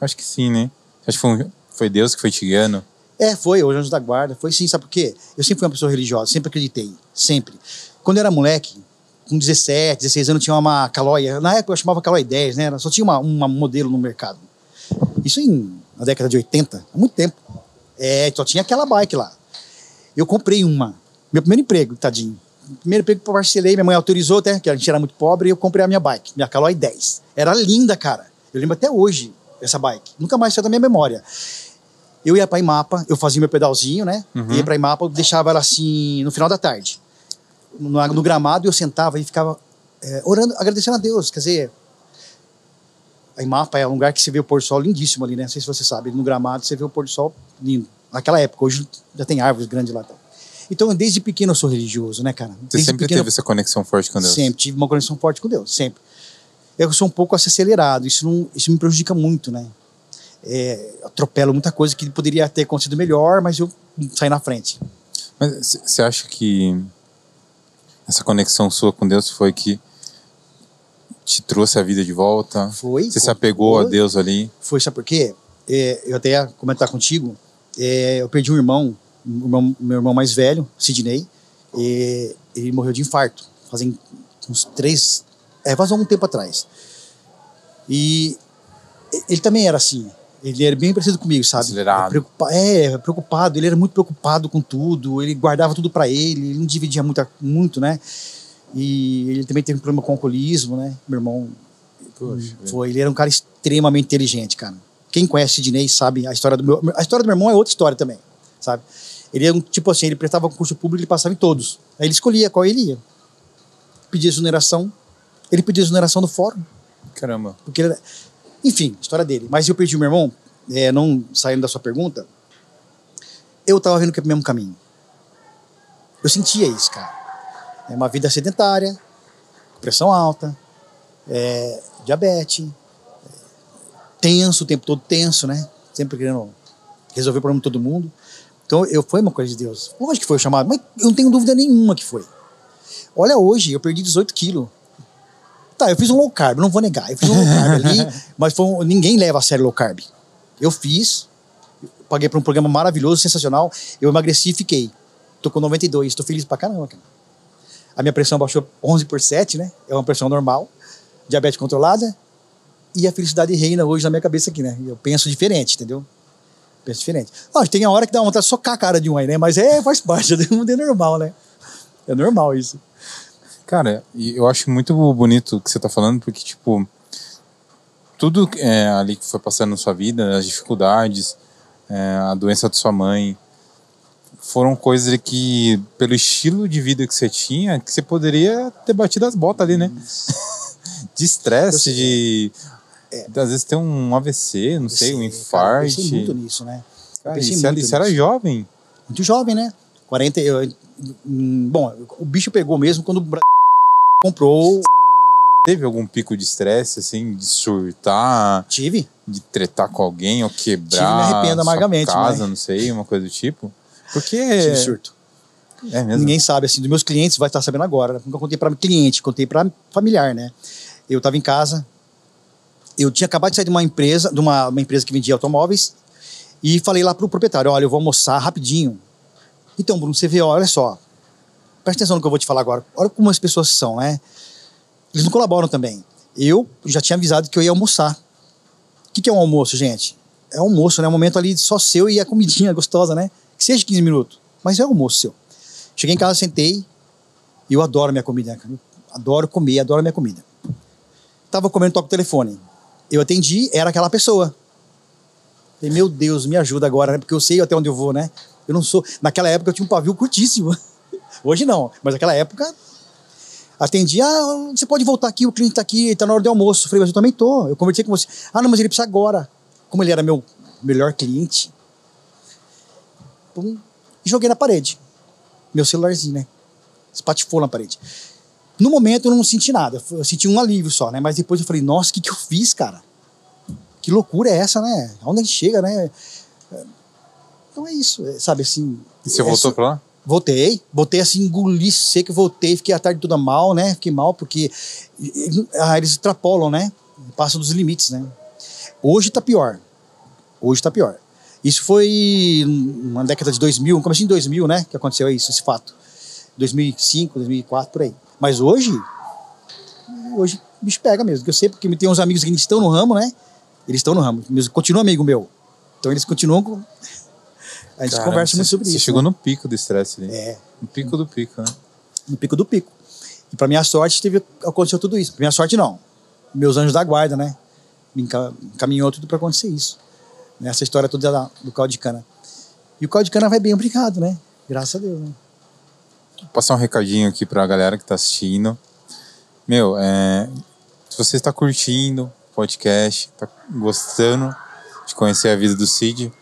Acho que sim, né? Acho que foi, um- foi Deus que foi te guiando.
É, foi, hoje Anjo da Guarda. Foi sim, sabe por quê? Eu sempre fui uma pessoa religiosa, sempre acreditei. Sempre. Quando eu era moleque, com 17, 16 anos, tinha uma Calóia. Na época eu chamava Calóia 10, né? Só tinha uma, uma modelo no mercado. Isso em, na década de 80, há muito tempo. É, só tinha aquela bike lá. Eu comprei uma. Meu primeiro emprego, tadinho. Primeiro emprego que parcelei, minha mãe autorizou até, que a gente era muito pobre, e eu comprei a minha bike, minha Caloi 10. Era linda, cara. Eu lembro até hoje essa bike. Nunca mais saiu da minha memória. Eu ia pra Imapa, eu fazia meu pedalzinho, né?
Uhum.
Ia pra Imapa, eu deixava ela assim no final da tarde. No, no gramado, eu sentava e ficava é, orando, agradecendo a Deus. Quer dizer, a Imapa é um lugar que você vê o pôr do sol lindíssimo ali, né? Não sei se você sabe. No gramado você vê o pôr do sol lindo. Naquela época, hoje já tem árvores grandes lá. Tá? Então, desde pequeno eu sou religioso, né, cara?
Você
Desde
sempre
pequeno,
teve essa conexão forte com Deus.
Sempre tive uma conexão forte com Deus, sempre. Eu sou um pouco acelerado, isso, não, isso me prejudica muito, né? É, atropelo muita coisa que poderia ter acontecido melhor, mas eu saí na frente.
Mas você acha que essa conexão sua com Deus foi que te trouxe a vida de volta?
Foi.
Você se apegou a
foi.
Deus ali?
Foi, sabe por quê? É, eu até ia comentar contigo, é, eu perdi um irmão, um irmão- meu irmão mais velho, Sidney, e ele morreu de infarto, fazem uns três, é, faz algum tempo atrás. E ele também era assim, ele era bem parecido comigo, sabe?
Acelerado.
Preocupa- é, preocupado, ele era muito preocupado com tudo, ele guardava tudo para ele, ele não dividia muito, muito, né? E ele também teve um problema com alcoolismo, né? Meu irmão
Poxa,
foi, ele era um cara extremamente inteligente, cara. Quem conhece Sidney sabe a história do meu, a história do meu irmão é outra história também, sabe? Ele é um tipo assim, ele prestava concurso público, ele passava em todos. Aí ele escolhia qual ele ia. Pedia exoneração, ele pedia exoneração do fórum,
Caramba.
porque ele era... enfim, história dele. Mas eu perdi o meu irmão, é, não saindo da sua pergunta, eu tava vendo que é o mesmo caminho. Eu sentia isso, cara. É uma vida sedentária, pressão alta, é, diabetes, é, tenso o tempo todo, tenso, né? Sempre querendo resolver o problema de todo mundo. Então, eu foi uma coisa de Deus. Lógico que foi o chamado, mas eu não tenho dúvida nenhuma que foi. Olha, hoje eu perdi 18 quilos. Tá, eu fiz um low carb, não vou negar. Eu fiz um low carb ali, mas foi um, ninguém leva a sério low carb. Eu fiz, paguei para um programa maravilhoso, sensacional. Eu emagreci e fiquei. Tô com 92, tô feliz pra caramba, cara. A minha pressão baixou 11 por 7, né? É uma pressão normal, diabetes controlada. E a felicidade reina hoje na minha cabeça aqui, né? Eu penso diferente, entendeu? Penso diferente. Lógico, tem a hora que dá vontade de socar a cara de um aí, né? Mas é, faz parte, é normal, né? É normal isso.
Cara, eu acho muito bonito o que você tá falando, porque, tipo, tudo é, ali que foi passando na sua vida, as dificuldades, é, a doença da sua mãe, foram coisas que, pelo estilo de vida que você tinha, que você poderia ter batido as botas ali, né? de estresse, de. É. Às vezes ter um AVC, não sei, um infarto. Eu
pensei muito nisso, né?
Cara, isso, muito isso era jovem.
Muito jovem, né? 40. Eu, hum, bom, o bicho pegou mesmo quando o comprou.
Teve algum pico de estresse, assim, de surtar?
Tive.
De tretar com alguém ou quebrar? Tive,
me arrependo amargamente.
casa, não sei, uma coisa do tipo? Porque.
Tive surto. É mesmo? Ninguém sabe, assim, dos meus clientes vai estar sabendo agora. Né? Nunca contei para cliente, contei para familiar, né? Eu estava em casa, eu tinha acabado de sair de uma empresa, de uma, uma empresa que vendia automóveis, e falei lá pro proprietário: olha, eu vou almoçar rapidinho. Então, Bruno, você vê, olha só, presta atenção no que eu vou te falar agora. Olha como as pessoas são, né? Eles não colaboram também. Eu já tinha avisado que eu ia almoçar. O que, que é um almoço, gente? É almoço, né? É um momento ali só seu e a comidinha gostosa, né? Que seja 15 minutos, mas é almoço seu. Cheguei em casa, sentei, e eu adoro minha comida, né, adoro comer, adoro minha comida. Tava comendo, toco o telefone. Eu atendi, era aquela pessoa. Falei, meu Deus, me ajuda agora, né? Porque eu sei até onde eu vou, né? Eu não sou. Naquela época eu tinha um pavio curtíssimo. Hoje não, mas naquela época atendi, ah, você pode voltar aqui, o cliente está aqui, está na hora do almoço. Eu falei, mas eu também tô. Eu conversei com você. Ah, não, mas ele precisa agora. Como ele era meu melhor cliente, pum, e joguei na parede. Meu celularzinho, né? Espatifou na parede. No momento eu não senti nada, eu senti um alívio só, né? Mas depois eu falei, nossa, o que, que eu fiz, cara? Que loucura é essa, né? Onde a gente chega, né? Então é isso, é, sabe assim.
E você é voltou pra lá?
Voltei, voltei assim, engoli seco, voltei, fiquei a tarde toda mal, né? Fiquei mal porque ah, eles extrapolam, né? Passam dos limites, né? Hoje tá pior. Hoje tá pior. Isso foi na década de 2000, começo em 2000, né? Que aconteceu isso, esse fato. 2005, 2004, por aí. Mas hoje, hoje o bicho pega mesmo. Eu sei porque tem uns amigos que estão no ramo, né? Eles estão no ramo. Continua amigo meu. Então eles continuam com... A gente Caramba, conversa muito sobre
você
isso.
Você chegou né? no pico do estresse ali.
É.
No pico do pico, né?
No pico do pico. E para minha sorte, teve, aconteceu tudo isso. Pra minha sorte, não. Meus anjos da guarda, né? Me encaminhou tudo para acontecer isso. Nessa história toda do caldo de cana. E o caldo de cana vai bem, obrigado, né? Graças a Deus, né?
Vou passar um recadinho aqui pra galera que tá assistindo. Meu, é, se você está curtindo o podcast, tá gostando de conhecer a vida do Cid,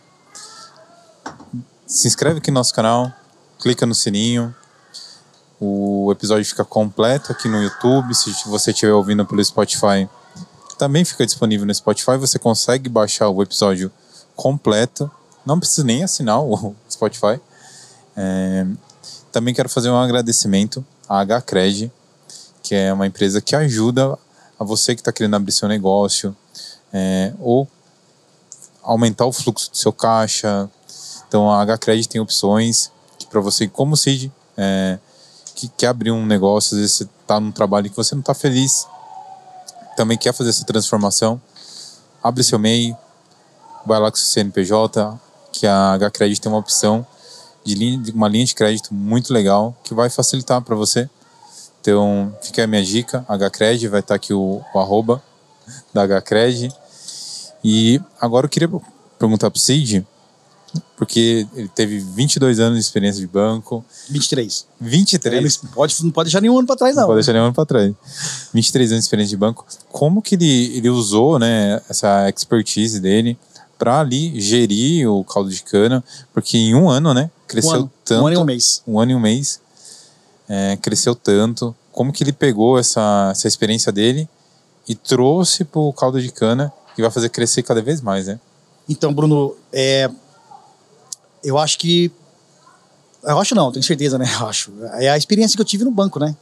se inscreve aqui no nosso canal, clica no sininho. O episódio fica completo aqui no YouTube. Se você estiver ouvindo pelo Spotify, também fica disponível no Spotify. Você consegue baixar o episódio completo. Não precisa nem assinar o Spotify. É, também quero fazer um agradecimento à HCred, que é uma empresa que ajuda a você que está querendo abrir seu negócio é, ou aumentar o fluxo do seu caixa. Então a HCred tem opções para você, como Cid, é, que quer abrir um negócio, às vezes você está num trabalho que você não está feliz, também quer fazer essa transformação, abre seu MEI, vai lá com seu CNPJ, que a HCred tem uma opção de, linha, de uma linha de crédito muito legal que vai facilitar para você. Então, fica a minha dica, HCred, vai estar tá aqui o, o arroba da HCred. E agora eu queria perguntar para o Cid, porque ele teve 22 anos de experiência de banco.
23.
23.
É, não, pode, não pode deixar nenhum ano para trás, não.
Não pode deixar nenhum ano para trás. 23 anos de experiência de banco. Como que ele, ele usou né, essa expertise dele para ali gerir o caldo de cana? Porque em um ano, né? Cresceu
um ano,
tanto.
Um ano e um mês.
Um ano e um mês. É, cresceu tanto. Como que ele pegou essa, essa experiência dele e trouxe para o caldo de cana e vai fazer crescer cada vez mais, né?
Então, Bruno, é, eu acho que. Eu acho não, tenho certeza, né? Eu acho. É a experiência que eu tive no banco, né?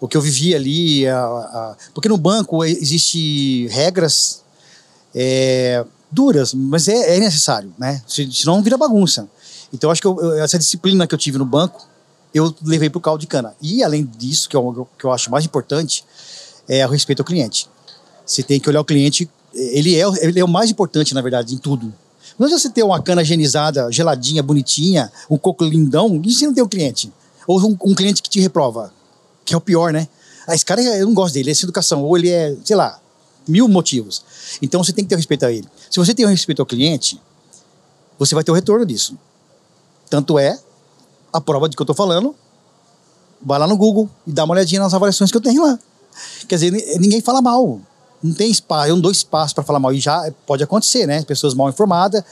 O que eu vivi ali. A, a, porque no banco existe regras é, duras, mas é, é, necessário, né? Senão vira bagunça. Então, eu acho que eu, essa disciplina que eu tive no banco, eu levei para o caldo de cana. E, além disso, que eu, que eu acho mais importante, é o respeito ao cliente. Você tem que olhar o cliente, ele é, ele é o mais importante, na verdade, em tudo. Não adianta você ter uma cana higienizada, geladinha, bonitinha, um coco lindão, e você não tem um cliente. Ou um, um, cliente que te reprova, que é o pior, né? Ah, esse cara, eu não gosto dele, é essa educação. Ou ele é, sei lá, mil motivos. Então você tem que ter respeito a ele. Se você tem respeito ao cliente, você vai ter o retorno disso. Tanto é a prova de que eu estou falando, vai lá no Google e dá uma olhadinha nas avaliações que eu tenho lá. Quer dizer, ninguém fala mal não tem espaço, eu não dou espaço para falar mal. E já pode acontecer, né? Pessoas mal informadas,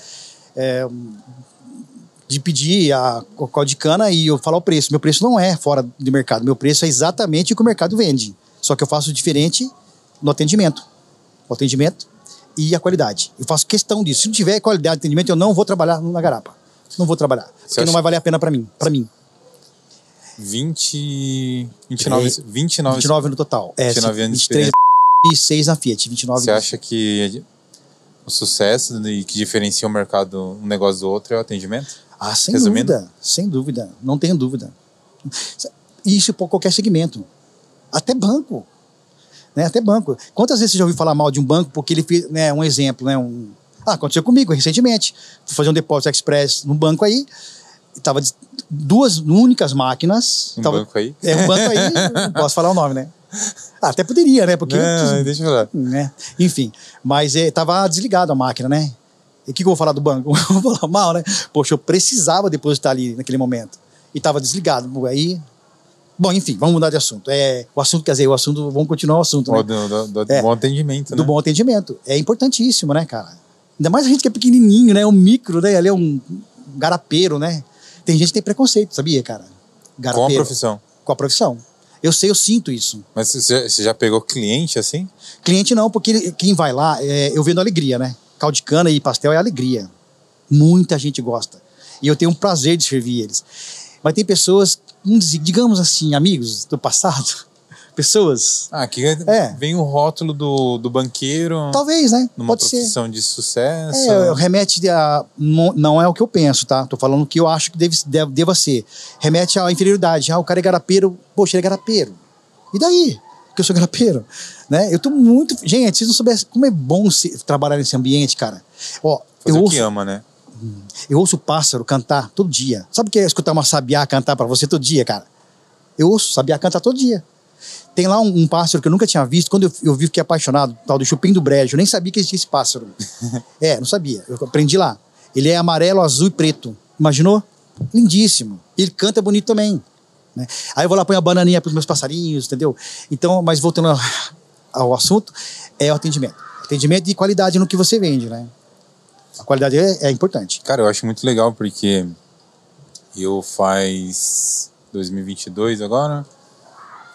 é, de pedir a cocó de cana e eu falar o preço. Meu preço não é fora do mercado, meu preço é exatamente o que o mercado vende. Só que eu faço diferente no atendimento. O atendimento e a qualidade. Eu faço questão disso. Se não tiver qualidade de atendimento, eu não vou trabalhar na garapa. Não vou trabalhar. Você porque não vai valer a pena para mim. Para mim.
20. 29,
29, 29 no total.
É, 29 anos
23 e 6 na Fiat, 29
Você acha que o sucesso e que diferencia o mercado um negócio do outro é o atendimento?
Ah, sem Resumindo? dúvida, sem dúvida, não tenho dúvida. Isso por qualquer segmento, até banco, né? Até banco. Quantas vezes você já ouviu falar mal de um banco porque ele fez, né, um exemplo, né, um ah, aconteceu comigo recentemente. Fui fazer um depósito express no banco aí, tava duas únicas máquinas.
Um
tava,
banco aí?
É um banco aí, não posso falar o nome, né? Ah, até poderia, né? Porque.
Não, deixa eu falar.
Né? Enfim, mas estava é, desligado a máquina, né? E o que, que eu vou falar do banco? Eu vou falar mal, né? Poxa, eu precisava depositar ali naquele momento. E estava desligado. Aí. Bom, enfim, vamos mudar de assunto. É, o assunto, quer dizer, o assunto, vamos continuar o assunto, né?
Do, do, do é, bom atendimento, né?
Do bom atendimento. É importantíssimo, né, cara? Ainda mais a gente que é pequenininho, né? Um micro, né? Ali é um garapeiro, né? Tem gente que tem preconceito, sabia, cara?
Garapeiro. Com a profissão.
Com a profissão. Eu sei, eu sinto isso.
Mas você já pegou cliente assim?
Cliente não, porque quem vai lá, é, eu vendo alegria, né? Caldo de cana e pastel é alegria. Muita gente gosta. E eu tenho um prazer de servir eles. Mas tem pessoas, digamos assim, amigos do passado, pessoas.
Ah, aqui é. vem o rótulo do, do banqueiro.
Talvez, né?
Numa
Pode
profissão
ser.
de sucesso.
É, remete a. Não é o que eu penso, tá? Tô falando o que eu acho que deve, deve, deva ser. Remete à inferioridade. Ah, o cara é garapeiro. Poxa, ele é garapeiro. E daí? Que eu sou garapeiro. Né? Eu tô muito. Gente, vocês não soubessem como é bom se, trabalhar nesse ambiente, cara. Ó,
Fazer
eu ouço,
que ama, né?
Eu ouço o pássaro cantar todo dia. Sabe o que é escutar uma sabiá cantar para você todo dia, cara? Eu ouço sabiá cantar todo dia. Tem lá um, um, pássaro que eu nunca tinha visto. Quando eu, eu vi, fiquei apaixonado, tal do chupim do brejo. Eu nem sabia que existia esse pássaro. é, não sabia. Eu aprendi lá. Ele é amarelo, azul e preto. Imaginou? Lindíssimo. Ele canta bonito também. Né? Aí eu vou lá pôr a bananinha para os meus passarinhos, entendeu? Então, mas voltando ao, ao assunto, é o atendimento. Atendimento de qualidade no que você vende, né? A qualidade é, é importante.
Cara, eu acho muito legal porque eu faz 2022 agora,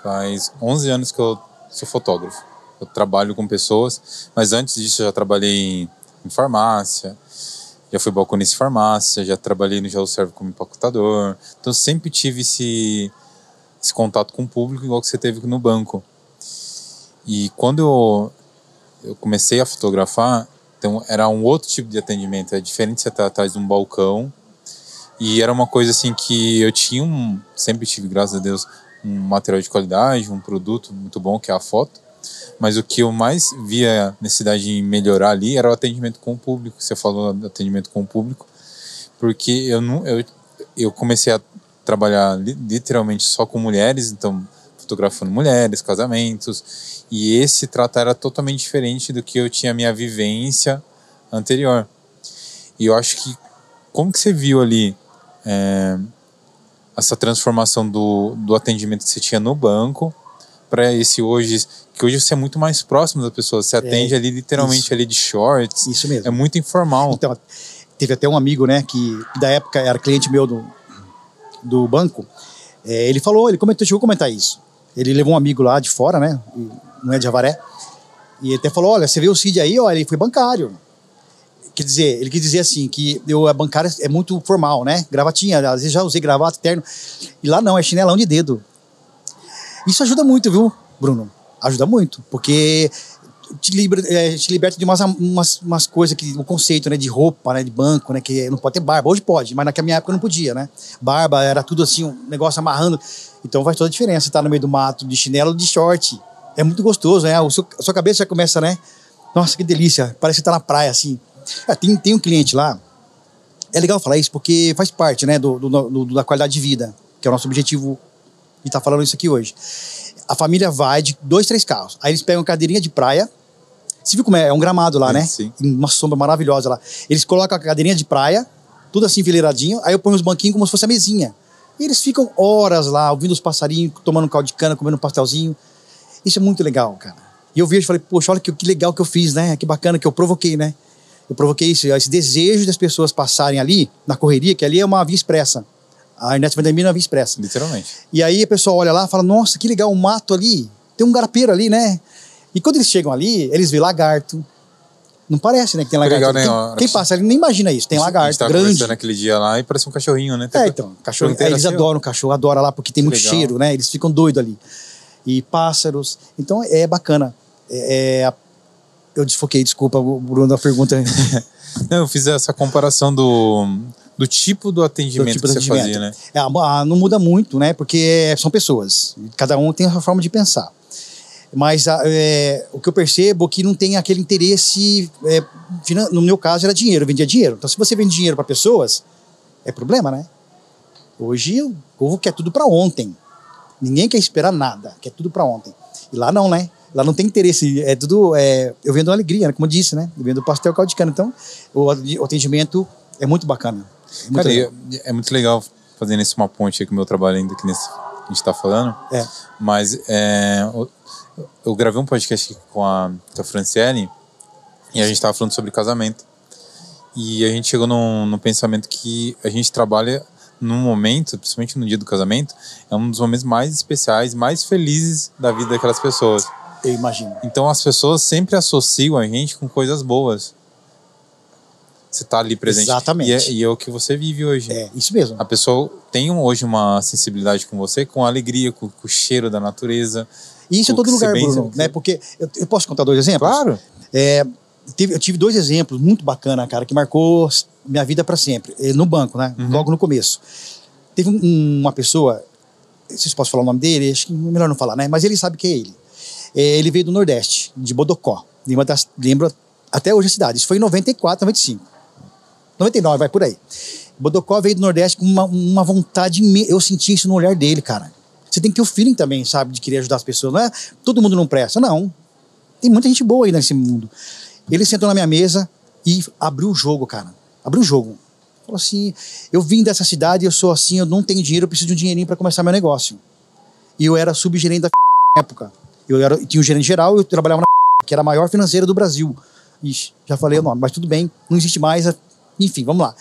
Faz 11 anos que eu sou fotógrafo. Eu trabalho com pessoas, mas antes disso eu já trabalhei em farmácia, já fui balconista em farmácia, já trabalhei no Gelo Serve como empacotador. Então sempre tive esse, esse contato com o público igual que você teve no banco. E quando eu, eu comecei a fotografar, então era um outro tipo de atendimento. É diferente você estar atrás de um balcão. E era uma coisa assim que eu tinha um. Sempre tive, graças a Deus, um material de qualidade, um produto muito bom que é a foto. Mas o que eu mais via necessidade de melhorar ali era o atendimento com o público. Você falou do atendimento com o público, porque eu não eu, eu comecei a trabalhar literalmente só com mulheres, então fotografando mulheres, casamentos, e esse tratar era totalmente diferente do que eu tinha minha vivência anterior. E eu acho que como que você viu ali é, essa transformação do, do atendimento que você tinha no banco para esse hoje que hoje você é muito mais próximo das pessoas você atende é, ali literalmente isso. ali de shorts.
Isso mesmo.
É muito informal.
Então teve até um amigo né que da época era cliente meu do, do banco. É, ele falou ele comentou chegou a comentar isso. Ele levou um amigo lá de fora né não é de Avaré E ele até falou: olha, você vê o Cid aí, olha, ele foi bancário. Quer dizer, ele quis dizer assim, que eu, a bancária é muito formal, né? Gravatinha, às vezes já usei gravata, terno. E lá não, é chinelão de dedo. Isso ajuda muito, viu, Bruno? Ajuda muito, porque te, liber, é, te liberta de umas, umas, umas coisas que o conceito né, de roupa, né, de banco, né, que não pode ter barba. Hoje pode, mas naquela minha época não podia, né? Barba era tudo assim, um negócio amarrando. Então faz toda a diferença estar tá no meio do mato, de chinelo, de short. É muito gostoso, né? O seu, a sua cabeça já começa, né? Nossa, que delícia. Parece que tá na praia, assim. É, tem, tem um cliente lá. É legal falar isso porque faz parte, né, do, do, do da qualidade de vida, que é o nosso objetivo e tá falando isso aqui hoje. A família vai de dois, três carros. Aí eles pegam cadeirinha de praia. Você viu como é? É um gramado lá,
Sim,
né?
sim.
Uma sombra maravilhosa lá. Eles colocam a cadeirinha de praia, tudo assim enfileiradinho. Aí eu ponho os banquinhos como se fosse a mesinha. E eles ficam horas lá, ouvindo os passarinhos, tomando um caldo de cana, comendo um pastelzinho. Isso é muito legal, cara. E eu vejo e falei, poxa, olha que, que legal que eu fiz, né? Que bacana que eu provoquei, né? Eu provoquei isso, esse desejo das pessoas passarem ali, na correria, que ali é uma via expressa. A Ernesto Vandemir é uma via expressa.
Literalmente.
E aí a pessoa olha lá e fala, nossa, que legal, um mato ali. Tem um garapeiro ali, né? E quando eles chegam ali, eles vêem lagarto. Não parece, né, que tem lagarto.
legal, né?
Quem, quem passa ali nem imagina isso. Tem
A gente
lagarto,
tava
grande.
conversando aquele dia lá e parecia um cachorrinho, né?
É, então, cachorro, é, eles
assim,
adoram cachorro, adoram lá porque tem
Que
muito
legal.
cheiro, né? Eles ficam doidos ali. E pássaros. Então é bacana. É, é- eu desfoquei, desculpa, Bruno, da pergunta.
Não, eu fiz essa comparação do, do tipo do atendimento
tipo
que você
atendimento.
fazia, né?
É, a- a- não muda muito, né? Porque são pessoas. Cada um tem a sua forma de pensar. Mas a- é, o que eu percebo é que não tem aquele interesse. é, no meu caso, era dinheiro, eu vendia dinheiro. Então, se você vende dinheiro para pessoas, é problema, né? Hoje o povo quer tudo para ontem. Ninguém quer esperar nada, quer tudo para ontem. E lá não, né? Lá não tem interesse, é tudo. É, eu vendo alegria, né? como eu disse, né? Eu vendo pastel caldo de cana. Então, o atendimento é muito bacana. É muito
Cara,
legal.
é muito legal fazendo isso uma ponte aí com o meu trabalho ainda que nesse, a gente tá falando.
É.
Mas é, eu, gravei um podcast aqui com a, com a Franciele e a gente tava falando sobre casamento. E a gente chegou num, num pensamento que a gente trabalha num momento, principalmente no dia do casamento, é um dos momentos mais especiais, mais felizes da vida daquelas pessoas.
Eu imagino.
Então as pessoas sempre associam a gente com coisas boas. Você tá ali presente.
Exatamente.
E é, e é o que você vive hoje.
É, isso mesmo.
A pessoa tem hoje uma sensibilidade com você, com a alegria, com, com o cheiro da natureza.
E isso em todo lugar, Bruno, né? Porque eu, eu posso contar dois exemplos?
Claro.
É, eu tive dois exemplos muito bacana, cara, que marcou minha vida para sempre. eh, No banco, né?
Uhum.
Logo no começo. Teve um- uma pessoa, não sei se posso falar o nome dele, acho que é melhor não falar, né? Mas ele sabe que é ele. Eh, ele veio do Nordeste, de Bodocó. Lembra das- lembro até hoje a cidade. Isso foi em 94, 95. 99, vai por aí. Bodocó veio do Nordeste com uma, uma vontade. Eu senti isso no olhar dele, cara. Você tem que ter o feeling também, sabe, de querer ajudar as pessoas. Não é todo mundo não presta, não. Tem muita gente boa aí nesse mundo. Ele sentou na minha mesa e abriu o jogo, cara. Abriu o jogo. Falou assim: eu vim dessa cidade, eu sou assim, eu não tenho dinheiro, eu preciso de um dinheirinho para começar meu negócio. E eu era subgerente da época. Eu era, tinha um gerente geral, eu trabalhava na que era a maior financeira do Brasil. Ixi, já falei o nome, mas tudo bem, não existe mais. Enfim, vamos lá.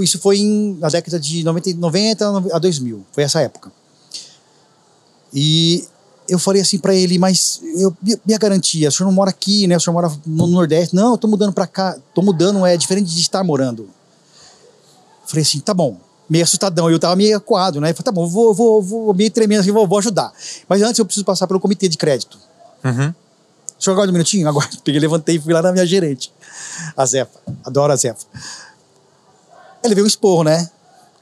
Isso foi em, na década de 90, 90 a 2000, foi essa época. E eu falei assim para ele, mas eu, minha garantia, o senhor não mora aqui, né? O senhor mora no Nordeste. Não, eu tô mudando para cá. Tô mudando, é diferente de estar morando. Falei assim, tá bom. Meio assustadão, eu tava meio acuado, né? Falei, tá bom, vou, vou, vou meio tremendo assim, vou, vou ajudar. Mas antes eu preciso passar pelo comitê de crédito.
Uhum.
O senhor aguarda um minutinho? Agora, peguei, levantei e fui lá na minha gerente, a Zefa. Adoro a Zefa. Ele veio um esporro, né?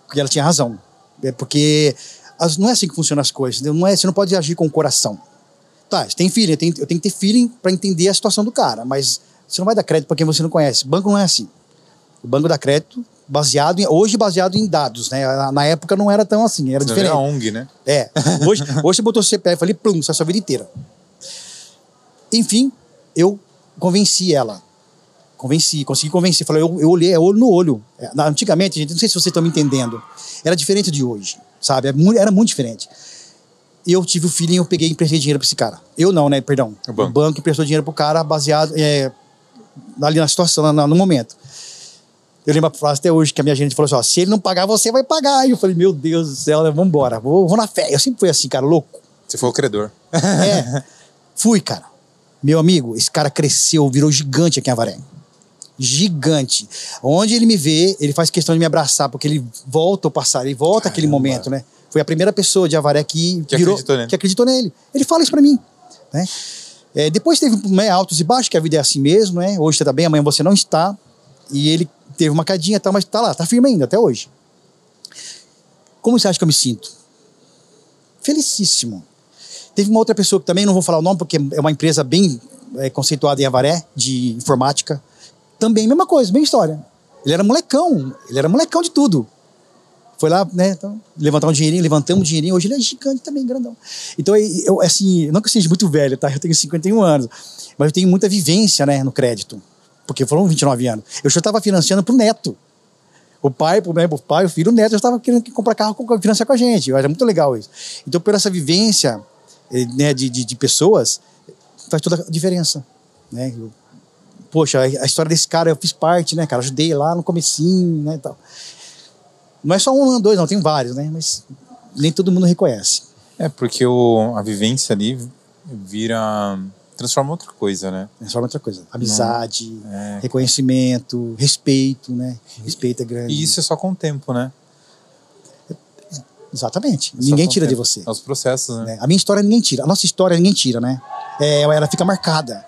Porque ela tinha razão. É porque as- não é assim que funcionam as coisas. Não é, você não pode agir com o coração. Tá, você tem feeling, eu tenho, eu tenho que ter feeling para entender a situação do cara, mas você não vai dar crédito para quem você não conhece. Banco não é assim. O banco dá crédito baseado em, hoje baseado em dados, né? Na, na época não era tão assim, era
Você
diferente.
vira ONG, né?
É. Hoje, hoje você botou o CPF ali, plum, sai sua vida inteira. Enfim, eu convenci ela. Convenci, consegui convencer. Falei, eu, eu olhei, é olho no olho. É, Antigamente, gente, não sei se vocês estão me entendendo, era diferente de hoje, sabe? Era muito, era muito diferente. E eu tive o feeling, eu peguei e emprestei dinheiro pra esse cara. Eu não, né? Perdão.
O banco.
emprestou dinheiro pro cara baseado é, ali na situação, no momento. Eu lembro a frase até hoje que a minha gerente falou assim: ó, se ele não pagar, você vai pagar. E eu falei, meu Deus do céu, né, vamos embora, vou, vou na fé. Eu sempre fui assim, cara, louco.
Você foi o credor.
É, fui, cara. Meu amigo, esse cara cresceu, virou gigante aqui em Avaré. Gigante. Onde ele me vê, ele faz questão de me abraçar, porque ele volta ao passar, ele volta aquele momento, né? Foi a primeira pessoa de Avaré que,
Que
virou,
acreditou nele.
que acreditou nele. Ele fala isso pra mim, né? É, depois teve né, altos e baixos, que a vida é assim mesmo, né? Hoje você tá bem, amanhã você não está. E ele teve uma cadinha e tal, mas tá lá, tá firme ainda, até hoje. Como você acha que eu me sinto? Felicíssimo. Teve uma outra pessoa que também não vou falar o nome, porque é uma empresa bem é, conceituada em Avaré, de informática. Também, mesma coisa, mesma história. Ele era molecão, ele era molecão de tudo. Foi lá, né, então, levantar um dinheirinho, levantamos um dinheirinho. Hoje ele é gigante também, grandão. Então, eu, assim, não que eu seja muito velho, tá? Eu tenho 51 anos, mas eu tenho muita vivência, né, no crédito. Porque foram 29 anos. Eu já estava financiando pro neto. O pai, pro, pro pai, o filho, o neto já estava querendo comprar carro, financiar com a gente. Era muito legal isso. Então, por essa vivência eh, né, de, de, de pessoas, faz toda a diferença. Né? Eu- poxa, a história desse cara eu fiz parte, né, cara? Ajudei lá no comecinho, né, e tal. Não é só um, dois, não, tem vários, né? Mas nem todo mundo reconhece.
É, porque o, a vivência ali vira. Transforma outra coisa, né?
Transforma outra coisa. Amizade,
É.
reconhecimento, respeito, né? Respeito é grande.
E isso é só com o tempo, né?
Exatamente.
É só
ninguém tira de
tempo.
você.
É os processos, né?
né? A minha história ninguém tira. A nossa história ninguém tira, né? É, ela fica marcada.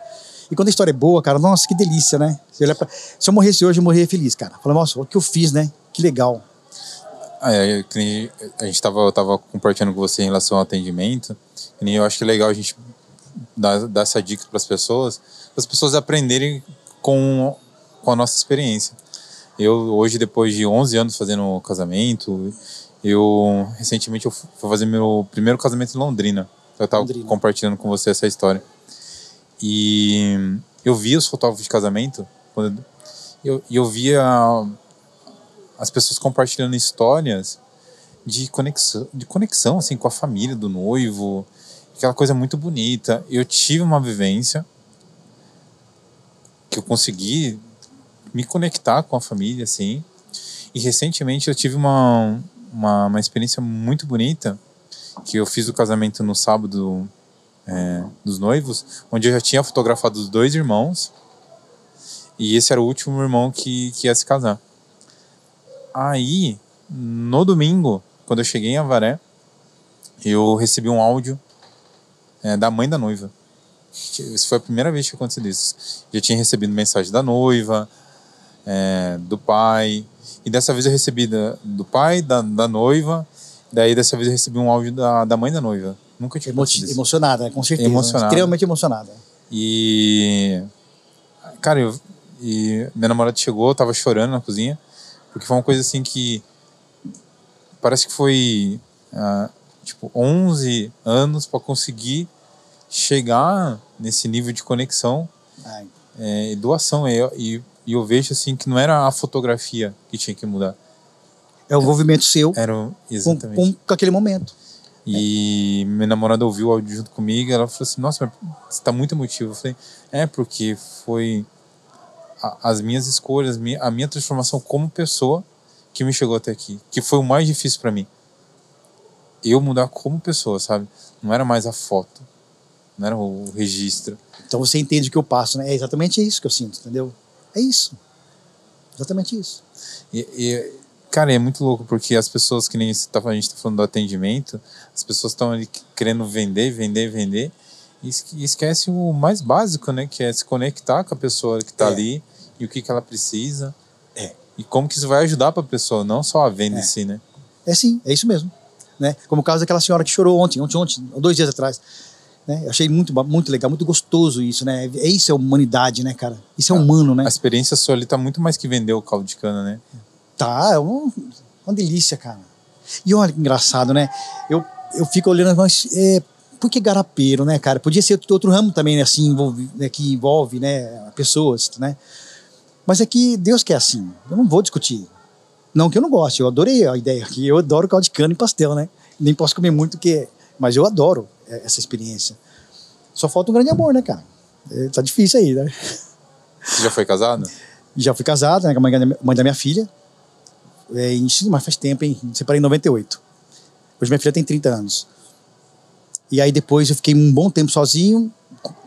E quando a história é boa, cara, nossa, que delícia, né? Pra- Se eu morresse hoje, eu morreria feliz, cara. Fala, nossa, o que eu fiz, né? Que legal.
Ah, é, a gente tava, eu tava compartilhando com você em relação ao atendimento. nem eu acho que é legal a gente dar, dar essa dica para as pessoas, para as pessoas aprenderem com, com a nossa experiência. Eu hoje, depois de 11 anos fazendo casamento, eu recentemente eu fui fazer meu primeiro casamento em Londrina. Eu tava
Londrina.
compartilhando com você essa história. E eu via os fotógrafos de casamento, quando eu, eu via as pessoas compartilhando histórias de conexão, de conexão assim com a família do noivo, aquela coisa muito bonita. Eu tive uma vivência que eu consegui me conectar com a família assim. E recentemente eu tive uma uma, uma experiência muito bonita que eu fiz o casamento no sábado é, dos noivos, onde eu já tinha fotografado os dois irmãos e esse era o último irmão que, que ia se casar. Aí, no domingo, quando eu cheguei em Avaré, eu recebi um áudio é, da mãe da noiva. Isso foi a primeira vez que aconteceu isso. Já tinha recebido mensagem da noiva, é, do pai, e dessa vez eu recebi da, do pai, da, da noiva, daí dessa vez eu recebi um áudio da, da mãe da noiva. Nunca tinha
Emo
acontecido isso.
emocionada, né? com certeza. né?
Emocionada.
Extremamente emocionada.
E. Cara, eu, e minha namorada chegou, eu tava chorando na cozinha, porque foi uma coisa assim que. Parece que foi. ah, tipo, 11 anos para conseguir chegar nesse nível de conexão é, e doação. E, eu- e, e eu vejo assim que não era a fotografia que tinha que mudar,
é o envolvimento seu
era exatamente.
com, com aquele momento.
E minha namorada ouviu o áudio junto comigo ela falou assim, nossa, mas você tá muito emotivo. Eu falei, é, porque foi a- as minhas escolhas, a minha transformação como pessoa que me chegou até aqui. Que foi o mais difícil para mim. Eu mudar como pessoa, sabe? Não era mais a foto. Não era o registro.
Então você entende o que eu passo, né? É exatamente isso que eu sinto, entendeu? É isso. Exatamente isso.
E, e, cara, é muito louco porque as pessoas que nem tá, a gente tá falando do atendimento, as pessoas estão ali querendo vender, vender, vender e esque- esquece o mais básico, né? Que é se conectar com a pessoa que tá
É.
ali e o que, que ela precisa.
É.
E como que isso vai ajudar para a pessoa, não só a venda
É.
em si, né?
É sim, é isso mesmo. Né? Como o caso daquela senhora que chorou ontem, ontem, ontem, dois dias atrás. Né? Eu achei muito, muito legal, muito gostoso isso, né? É isso é humanidade, né, cara? Isso é humano, né?
A experiência sua ali tá muito mais que vender o caldo de cana, né?
Tá, é uma, uma delícia, cara. E olha que engraçado, né? Eu, eu fico olhando, mas é, por que garapeiro, né, cara? Podia ser outro ramo também, né, assim, envolve, né, que envolve, né, pessoas, né? Mas é que Deus quer assim. Eu não vou discutir. Não que eu não goste, eu adorei a ideia aqui. Eu adoro caldo de cana e pastel, né? Nem posso comer muito, que, mas eu adoro essa experiência. Só falta um grande amor, né, cara? É, tá difícil aí, né?
Você já foi casado?
Já fui casado, né, com a mãe da, minha filha. É, mas faz tempo, hein? Separei em 98. Hoje minha filha tem 30 anos. E aí depois eu fiquei um bom tempo sozinho.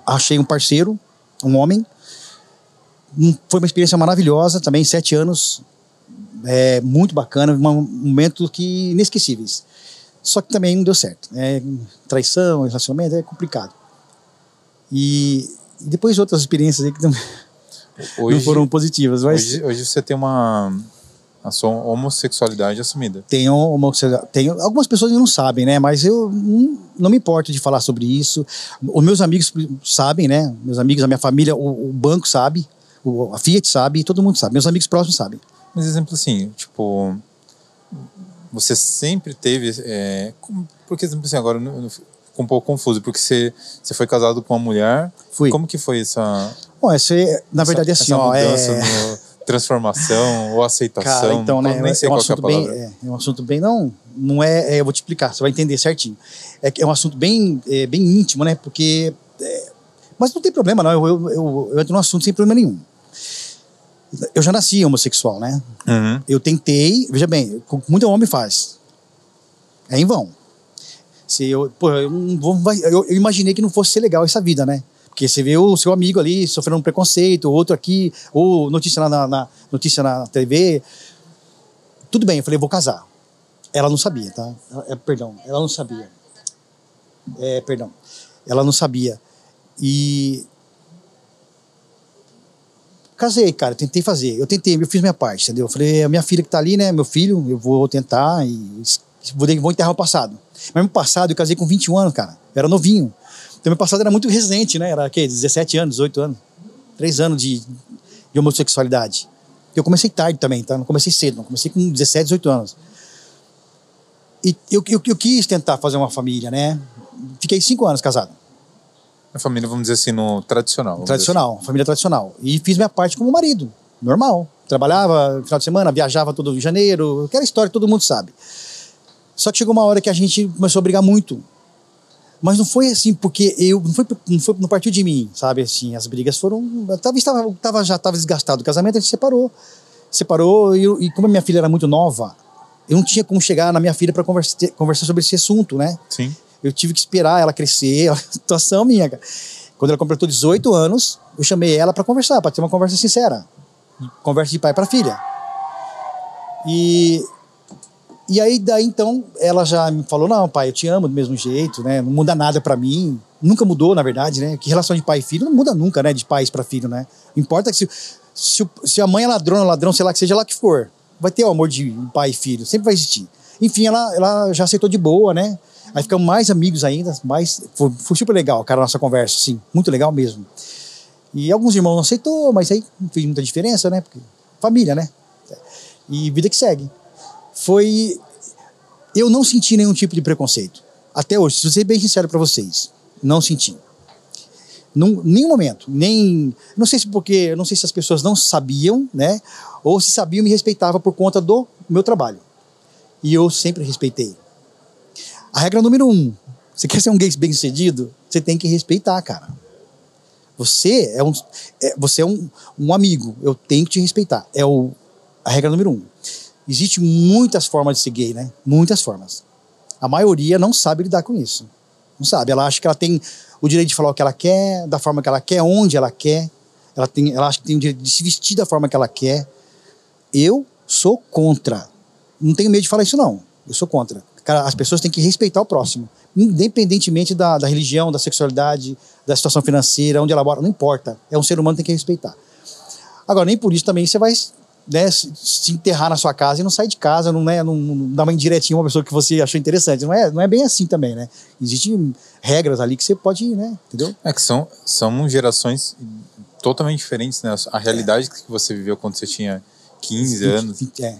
achei um parceiro, um homem. Foi uma experiência maravilhosa também, sete anos, é, muito bacana, um momento que inesquecíveis. Só que também não deu certo. É, traição, relacionamento é complicado. E, e depois outras experiências aí que não, não
Hoje,
foram positivas, mas
hoje, hoje você tem uma a sua homossexualidade assumida.
tenho, uma, tenho algumas pessoas não sabem, né? Mas eu não, não me importo de falar sobre isso. Os meus amigos sabem, né? Meus amigos, a minha família, o, o banco sabe, o, a Fiat sabe, todo mundo sabe. Meus amigos próximos sabem.
Mas exemplo assim, tipo, você sempre teve, é, como- porque assim, agora eu fico um pouco confuso, porque você, você foi casado com uma mulher,
Fui.
como que foi essa,
Bom, é, na verdade,
essa,
assim,
essa
ó,
mudança
é...
no- transformação ou aceitação?
Cara, então, né?
Nem sei
é um
qual que é a
assunto bem,
palavra.
é, é um assunto bem não, não é, é, Eu vou te explicar, você vai entender certinho. É, é um assunto bem, é, bem íntimo, né? Porque, é, mas não tem problema, não. Eu, eu, eu, eu entro no assunto sem problema nenhum. Eu já nasci homossexual, né?
Uhum.
Eu tentei, veja bem, muito homem faz. É em vão. Se eu, pô, eu, não vou, eu, eu imaginei que não fosse ser legal essa vida, né? Porque você vê o seu amigo ali sofrendo um preconceito, outro aqui, ou notícia na, na- notícia na TV. Tudo bem, eu falei, vou casar. Ela não sabia, tá? É, perdão, ela não sabia. É, perdão. Ela não sabia. E casei, cara, tentei fazer. Eu tentei, eu fiz minha parte, entendeu? Eu falei, a minha filha que tá ali, né, meu filho, eu vou tentar e vou, vou enterrar o passado. Mas meu passado, eu casei com 21 anos, cara. Eu era novinho. Então meu passado era muito recente, né? Era o quê? 17 anos, 18 anos. Três anos de, de homossexualidade. Eu comecei tarde também, tá? Não comecei cedo, não. Comecei com 17, 18 anos. E eu, eu, eu quis tentar fazer uma família, né? Fiquei cinco anos casado.
A família, vamos dizer assim, no tradicional.
Tradicional, família tradicional. E fiz minha parte como marido, normal. Trabalhava final de semana, viajava todo Janeiro, aquela história que todo mundo sabe. Só que chegou uma hora que a gente começou a brigar muito. Mas não foi assim, porque eu. Não foi, não foi não partiu de mim, sabe? Assim, as brigas foram. Talvez tava, tava, já estava desgastado o casamento, a gente separou. Separou, e, e como a minha filha era muito nova, eu não tinha como chegar na minha filha para conversar, conversar sobre esse assunto, né?
Sim.
Eu tive que esperar ela crescer, a situação minha. cara. Quando ela completou 18 anos, eu chamei ela para conversar, para ter uma conversa sincera. Conversa de pai para filha. E e aí daí então ela já me falou: "Não, pai, eu te amo do mesmo jeito, né? Não muda nada para mim". Nunca mudou, na verdade, né? Que relação de pai e filho não muda nunca, né, de pais para filho, né? Importa que se, se, se a mãe é ladrona, ladrão, sei lá que seja lá que for, vai ter o amor de pai e filho, sempre vai existir. Enfim, ela, ela já aceitou de boa, né? Aí ficamos mais amigos ainda, mais foi, foi super legal, cara, a nossa conversa, assim, muito legal mesmo. E alguns irmãos não aceitou, mas aí não fez muita diferença, né? Porque família, né? E vida que segue. Foi eu não senti nenhum tipo de preconceito. Até hoje, se eu ser bem sincero para vocês, não senti. Num, nenhum momento, nem não sei se porque, não sei se as pessoas não sabiam, né? Ou se sabiam me respeitavam por conta do meu trabalho. E eu sempre respeitei. A regra número um: você quer ser um gay bem sucedido, você tem que respeitar, cara. Você é um, é- você é um, um amigo, eu tenho que te respeitar. É o, a regra número um. Existe muitas formas de ser gay, né? Muitas formas. A maioria não sabe lidar com isso. Não sabe. Ela acha que ela tem o direito de falar o que ela quer, da forma que ela quer, onde ela quer. Ela, tem, ela acha que tem o direito de se vestir da forma que ela quer. Eu sou contra. Não tenho medo de falar isso, não. Eu sou contra. Cara, as pessoas têm que respeitar o próximo. Independentemente da, da religião, da sexualidade, da situação financeira, onde ela mora, não importa. É um ser humano que tem que respeitar. Agora, nem por isso também você vai né, se enterrar na sua casa e não sair de casa, não, né, não, não dar uma indiretinha a uma pessoa que você achou interessante. Não é, não é bem assim também, né? Existem regras ali que você pode, né? Entendeu?
É que são, são gerações totalmente diferentes, né? A realidade que você viveu quando você tinha 15 anos.
É,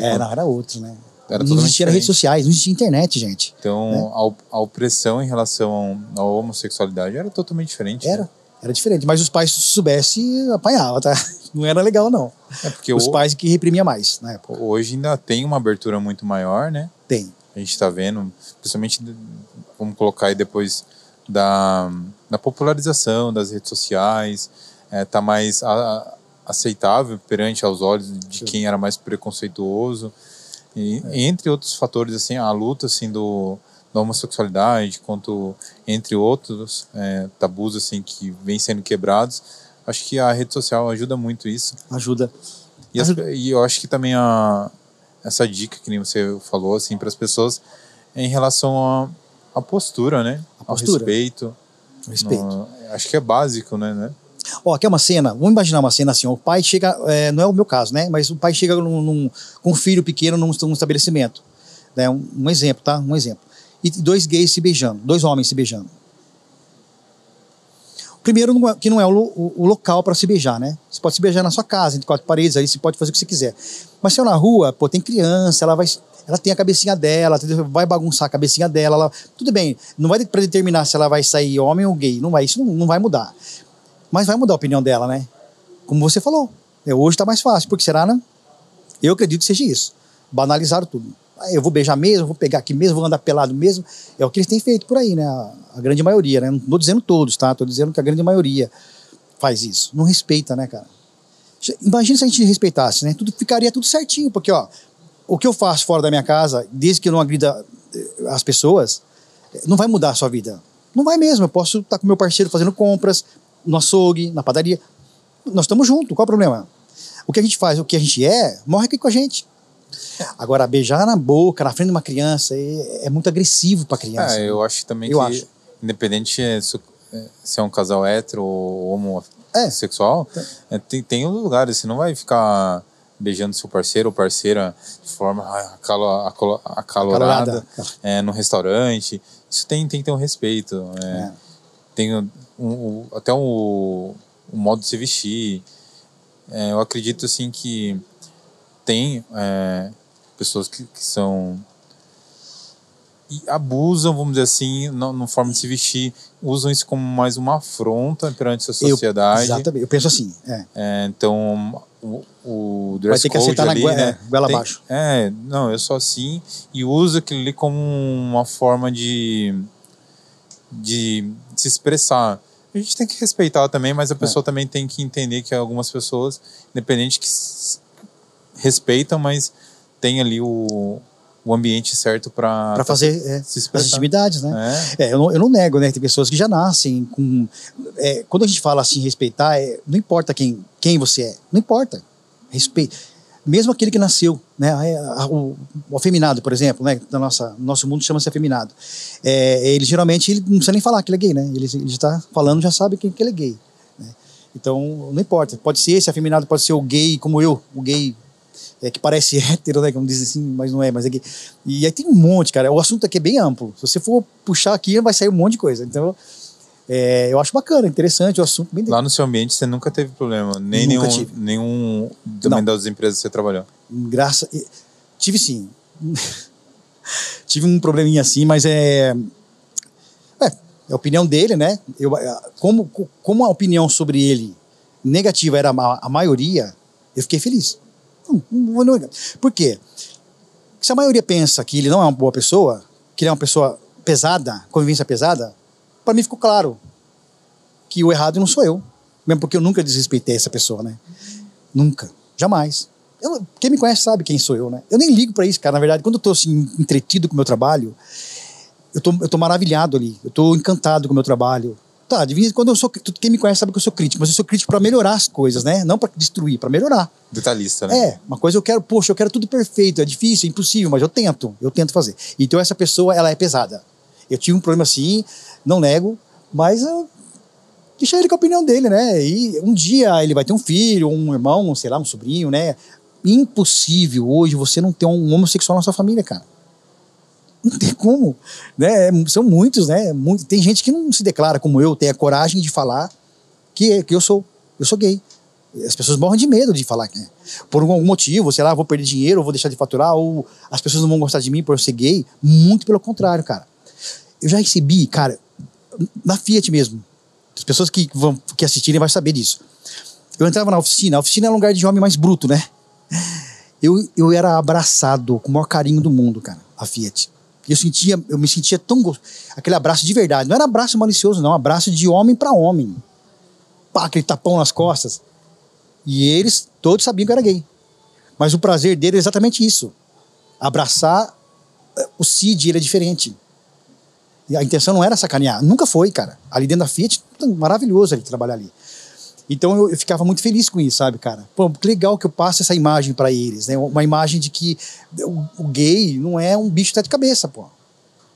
É,
é não, era outro, né?
Era
não existia redes sociais, não existia internet, gente.
Então,
né?
a, a opressão em relação à homossexualidade era totalmente diferente.
Era,
né?
era diferente. Mas os pais, se soubessem, apanhava, tá? Não era legal, não.
É porque
Os
o-
pais que reprimia mais na época.
hoje ainda tem uma abertura muito maior, né?
Tem.
A gente está vendo, principalmente, vamos colocar aí depois da, da popularização das redes sociais, é, tá mais a- aceitável perante aos olhos de
Sim.
quem era mais preconceituoso. E, Entre outros fatores, assim, a luta assim, do, da homossexualidade, quanto entre outros é, tabus assim que vêm sendo quebrados. Acho que a rede social ajuda muito isso.
Ajuda.
E, as, e eu acho que também a, essa dica que nem você falou assim para as pessoas é em relação à postura, né?
A postura.
Ao respeito.
Respeito.
No, acho que é básico, né? né?
Ó, aqui é uma cena, vamos imaginar uma cena assim, o pai chega, é, não é o meu caso, né, mas o pai chega num, num, com um filho pequeno num, num estabelecimento, né, um, um, exemplo, tá, um exemplo, e dois gays se beijando, dois homens se beijando. Primeiro, que não é o, o, o local para se beijar, né, você pode se beijar na sua casa, entre quatro paredes, aí você pode fazer o que você quiser, mas se é na rua, pô, tem criança, ela vai ela tem a cabecinha dela, vai bagunçar a cabecinha dela, ela, tudo bem, não vai predeterminar se ela vai sair homem ou gay, não vai, isso não, não vai mudar. Mas vai mudar a opinião dela, né? Como você falou. É, hoje está mais fácil. Porque será, né? Eu acredito que seja isso. Banalizaram tudo. Eu vou beijar mesmo, vou pegar aqui mesmo, vou andar pelado mesmo. É o que eles têm feito por aí, né? A, grande maioria, né? Não estou dizendo todos, tá? Estou dizendo que a grande maioria faz isso. Não respeita, né, cara? Imagina se a gente respeitasse, né? Tudo ficaria tudo certinho, porque, ó, o que eu faço fora da minha casa, desde que eu não agrida eh, as pessoas, não vai mudar a sua vida. Não vai mesmo. Eu posso estar com meu parceiro fazendo compras, no açougue, na padaria. Nós estamos juntos, qual é o problema? O que a gente faz, o que a gente é, morre aqui com a gente. Agora, beijar na boca, na frente de uma criança, é, é muito agressivo para a criança.
É, eu acho também
eu
que,
acho.
independente se é um casal hétero ou homossexual, é. tem, tem lugares, você não vai ficar beijando seu parceiro ou parceira de forma acalo, acalo, acalorada é, no restaurante. Isso tem, tem que ter um respeito. É. é. Tem um, até o, o, modo de se vestir. É, eu acredito assim que tem é, pessoas que, que, são e abusam, vamos dizer assim, na, na, forma de se vestir, usam isso como mais uma afronta perante a sociedade.
Eu, exatamente, eu penso assim. É.
é então o, o dress
Vai ter que aceitar
ali,
na
né,
goela abaixo.
É, não, eu sou assim e uso aquilo ali como uma forma de de se expressar a gente tem que respeitar também, mas a é. pessoa é. também tem que entender que algumas pessoas, independente que respeitam, mas tem ali o, o ambiente certo para
fazer é, as intimidades, né? É. é. eu, não, eu não nego, né? Tem pessoas que já nascem com. É, quando a gente fala assim, respeitar, é, não importa quem, quem você é, não importa. Respeito mesmo aquele que nasceu, né, o, o afeminado, por exemplo, né, no nossa, nosso mundo chama-se afeminado, é, ele geralmente ele não precisa nem falar que ele é gay, né, ele está falando, já sabe que, que ele é gay. Né? Então, não importa, pode ser esse afeminado, pode ser o gay como eu, o gay é, que parece hétero, né, como dizem assim, mas não é, mas é gay. E aí tem um monte, cara, o assunto aqui é bem amplo, se você for puxar aqui, vai sair um monte de coisa, então... É, eu acho bacana, interessante o assunto. Bem
Lá no seu ambiente você nunca teve problema? Nem nunca nenhum, tive. nenhum também Não. das empresas que você trabalhou?
Graça. Tive sim. tive um probleminha assim, mas é. É, é a opinião dele, né? Eu, como, como a opinião sobre ele negativa era a, a maioria, eu fiquei feliz. Não, não, não, por quê? Se a maioria pensa que ele não é uma boa pessoa, que ele é uma pessoa pesada, convivência pesada, para mim ficou claro que o errado não sou eu. Mesmo porque eu nunca desrespeitei essa pessoa, né? Nunca. Jamais. Eu, quem me conhece sabe quem sou eu, né? Eu nem ligo para isso, cara. Na verdade, quando eu tô assim, entretido com o meu trabalho, eu tô, eu tô maravilhado ali. Eu tô encantado com o meu trabalho. Tá, de vez em quando eu sou. Quem me conhece sabe que eu sou crítico, mas eu sou crítico para melhorar as coisas, né? Não para destruir, para melhorar.
Detalhista, né?
É, uma coisa eu quero, poxa, eu quero tudo perfeito, é difícil, é impossível, mas eu tento, eu tento fazer. Então essa pessoa, ela é pesada. Eu tive um problema assim, não nego, mas eu ele com a opinião dele, né? E um dia ele vai ter um filho, um irmão, sei lá, um sobrinho, né? Impossível hoje você não ter um homossexual na sua família, cara. Não tem como, né? São muitos, né? Muito, tem gente que não se declara como eu, tem a coragem de falar que, que eu sou, eu sou gay. As pessoas morrem de medo de falar que, né? por algum motivo, sei lá, vou perder dinheiro, vou deixar de faturar, ou as pessoas não vão gostar de mim por eu ser gay. Muito pelo contrário, cara. Eu já recebi, cara, na Fiat mesmo. As pessoas que vão que assistirem vão saber disso. Eu entrava na oficina, a oficina é um lugar de homem mais bruto, né? Eu, eu era abraçado com o maior carinho do mundo, cara, a Fiat. Eu sentia, eu me sentia tão gostoso. Aquele abraço de verdade. Não era abraço malicioso, não. Abraço de homem para homem. Pá, aquele tapão nas costas. E eles todos sabiam que eu era gay. Mas o prazer dele é exatamente isso. Abraçar. O Cid, ele é diferente. A intenção não era sacanear, nunca foi, cara. Ali dentro da Fiat, maravilhoso ele trabalhar ali. Então eu, eu, ficava muito feliz com isso, sabe, cara? Pô, que legal que eu passo essa imagem para eles, né? Uma imagem de que o, o, gay não é um bicho de cabeça, pô.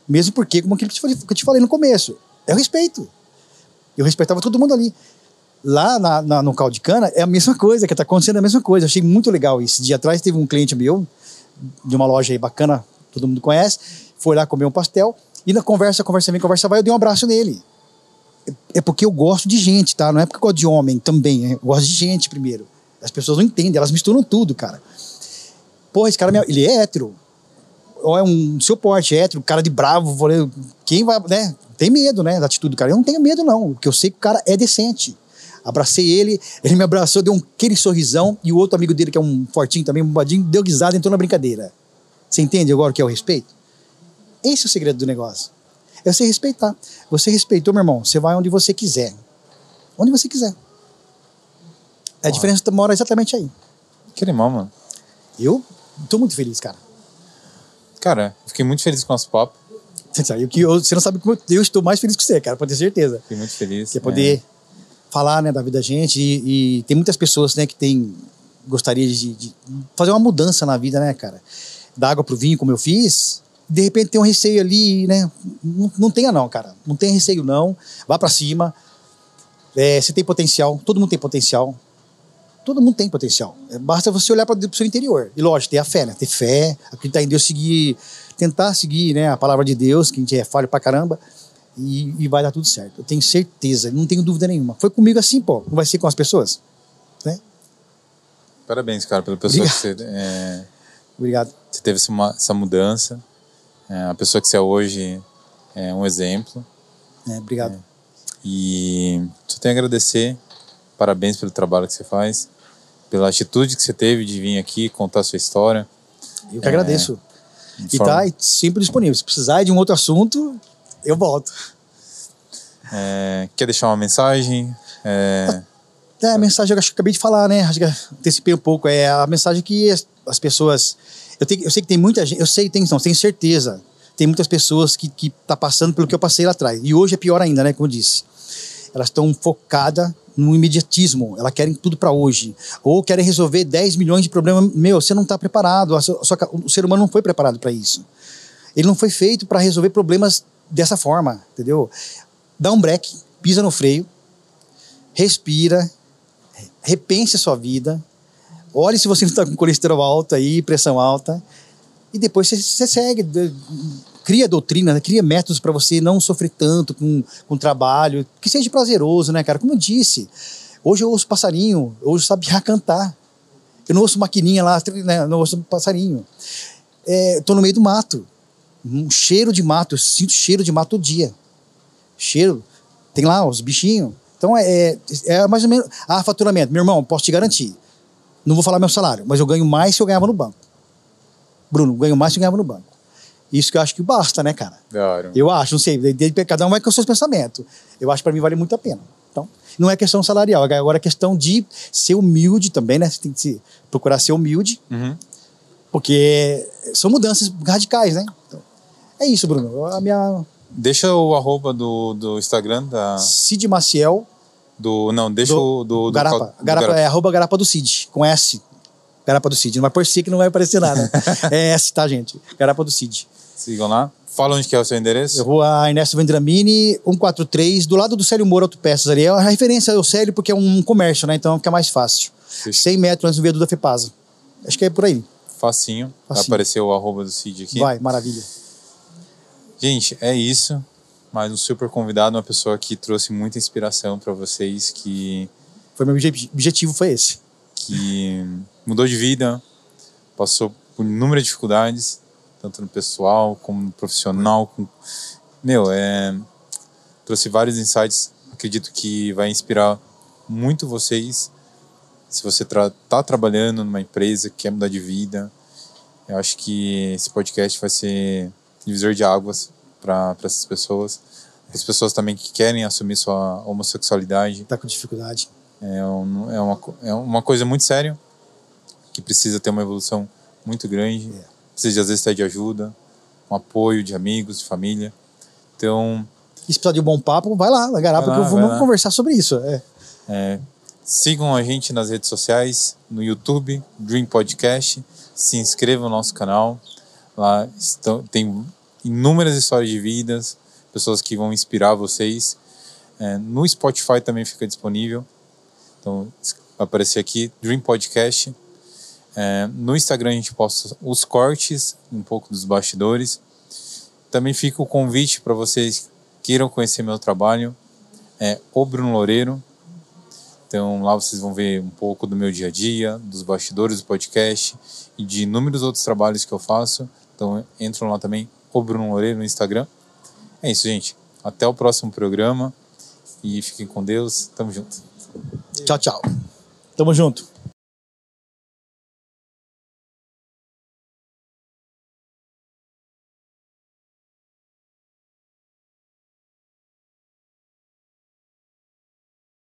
Mesmo porque, como aquilo que eu te falei no começo, é o respeito. Eu respeitava todo mundo ali. Lá na, na, no caldo de cana é a mesma coisa, que tá acontecendo a mesma coisa. Achei muito legal isso. Dia atrás teve um cliente meu, de uma loja aí bacana, todo mundo conhece, foi lá comer um pastel, e na conversa, conversa vem, conversa vai, eu dei um abraço nele. É porque eu gosto de gente, tá? Não é porque eu gosto de homem também, né? eu gosto de gente primeiro. As pessoas não entendem, elas misturam tudo, cara. Porra, esse cara, ele é hétero. Ou é um seu porte, é hétero, cara de bravo, quem vai, né? Tem medo, né, da atitude do cara. Eu não tenho medo, não, porque eu sei que o cara é decente. Abracei ele, ele me abraçou, deu um aquele sorrisão, e o outro amigo dele, que é um fortinho também, um bombadinho, deu risada e entrou na brincadeira. Você entende agora o que é o respeito? Esse é o segredo do negócio. É você respeitar. Você respeitou, meu irmão, você vai onde você quiser. Onde você quiser. A diferença mora exatamente aí.
Que animal, mano.
Eu tô muito feliz, cara.
Cara, fiquei muito feliz com o nosso papo.
Você não sabe como eu estou mais feliz que você, cara, pode ter certeza.
Fiquei muito feliz.
Que é poder é. falar né, da vida da gente. E, e, tem muitas pessoas né, que tem, gostaria de, de, fazer uma mudança na vida, né, cara? Da água pro vinho, como eu fiz. De repente tem um receio ali, né? Não, não tenha, não, cara. Não tenha receio, não. Vá para cima. É, você tem potencial, todo mundo tem potencial. Todo mundo tem potencial. É, basta você olhar para o seu interior. E lógico, ter a fé, né? Ter fé, acreditar em Deus, seguir, tentar seguir né, a palavra de Deus, que a gente é falho pra caramba, e, e, vai dar tudo certo. Eu tenho certeza, não tenho dúvida nenhuma. Foi comigo assim, pô. Não vai ser com as pessoas? Né?
Parabéns, cara, pela pessoa Obrigado. que você. É,
Obrigado.
Você teve essa, essa mudança. É, a pessoa que você é hoje é um exemplo.
É, obrigado. É,
e só tenho a agradecer. Parabéns pelo trabalho que você faz pela atitude que você teve de vir aqui contar a sua história.
Eu que é, agradeço. E forma... tá sempre disponível. Se precisar de um outro assunto, eu volto.
É, quer deixar uma mensagem?
É... é, a mensagem eu acho que acabei de falar, né? Acho que antecipei um pouco. É a mensagem que as, as pessoas. Eu, tenho, eu sei que tem muita gente. Eu sei, tem, não, tenho certeza. Tem muitas pessoas que, que tá passando pelo que eu passei lá atrás. E hoje é pior ainda, né? Como eu disse. Elas estão focadas no imediatismo, elas querem tudo para hoje. Ou querem resolver 10 milhões de problemas. Meu, você não está preparado, a sua, o ser humano não foi preparado para isso. Ele não foi feito para resolver problemas dessa forma, entendeu? Dá um break, pisa no freio, respira, repense a sua vida, olhe se você não está com colesterol alto aí, pressão alta, e depois você, você segue cria doutrina, né? cria métodos para você não sofrer tanto com, com trabalho, que seja prazeroso, né, cara? Como eu disse, hoje eu ouço passarinho, hoje eu sabia cantar. Eu não ouço maquininha lá, né? não ouço passarinho. É, tô no meio do mato, um cheiro de mato, eu sinto cheiro de mato todo dia. Cheiro, tem lá os bichinhos. Então é, é, é mais ou menos. Ah, faturamento, meu irmão, posso te garantir. Não vou falar meu salário, mas eu ganho mais se eu ganhava no banco. Bruno, ganho mais se eu ganhava no banco. Isso que eu acho que basta, né, cara?
Claro.
Eu acho, não sei, cada um vai com os seus pensamentos. Eu acho que para mim vale muito a pena. Então, não é questão salarial, agora é questão de ser humilde também, né? Você tem que procurar ser humilde,
uhum.
porque são mudanças radicais, né? Então, é isso, Bruno. A minha.
Deixa o arroba do, do Instagram da.
Cid Maciel.
Do, não, deixa do, o do, do,
Garapa. Garapa, Garapa. É arroba Garapa do Cid, com S. Garapa do Cid. Não vai por si que não vai aparecer nada. é S, tá, gente? Garapa do Cid.
Sigam lá. Fala onde que é o seu endereço.
Rua Ernesto Vendramini, 143, do lado do Célio Moura Autopeças ali. É a referência ao Célio porque é um comércio, né? Então fica mais fácil. Sim. 100 metros antes do viaduto da FEPASA. Acho que é por aí.
Facinho. Facinho. Vai aparecer o arroba do Cid aqui.
Vai, maravilha.
Gente, é isso. Mais um super convidado, uma pessoa que trouxe muita inspiração para vocês, que...
Foi meu objetivo, foi esse.
Que mudou de vida, passou por inúmeras dificuldades, tanto no pessoal como no profissional. Com... Meu, é... trouxe vários insights. Acredito que vai inspirar muito vocês. Se você está tra trabalhando numa empresa, quer mudar de vida, eu acho que esse podcast vai ser divisor de águas para essas pessoas. As pessoas também que querem assumir sua homossexualidade.
Está com dificuldade.
É, um, é, uma, é uma coisa muito séria, que precisa ter uma evolução muito grande. É precisa às vezes até de ajuda, um apoio de amigos, de família. Então,
E se precisar de um bom papo, vai lá, vai garar,
Vai
porque vamos
lá.
conversar sobre isso. É.
é, sigam a gente nas redes sociais, no YouTube, Dream Podcast. Se inscrevam no nosso canal. Lá estão, tem inúmeras histórias de vidas, pessoas que vão inspirar vocês. É, no Spotify também fica disponível. Então, vai aparecer aqui, Dream Podcast. É, no Instagram a gente posta os cortes, um pouco dos bastidores. Também fica o convite para vocês que queiram conhecer meu trabalho. É o Bruno Loureiro. Então lá vocês vão ver um pouco do meu dia a dia, dos bastidores do podcast e de inúmeros outros trabalhos que eu faço. Então entram lá também, o Bruno Loureiro no Instagram. É isso, gente. Até o próximo programa e fiquem com Deus. Tamo junto.
Tchau, tchau. Tamo junto.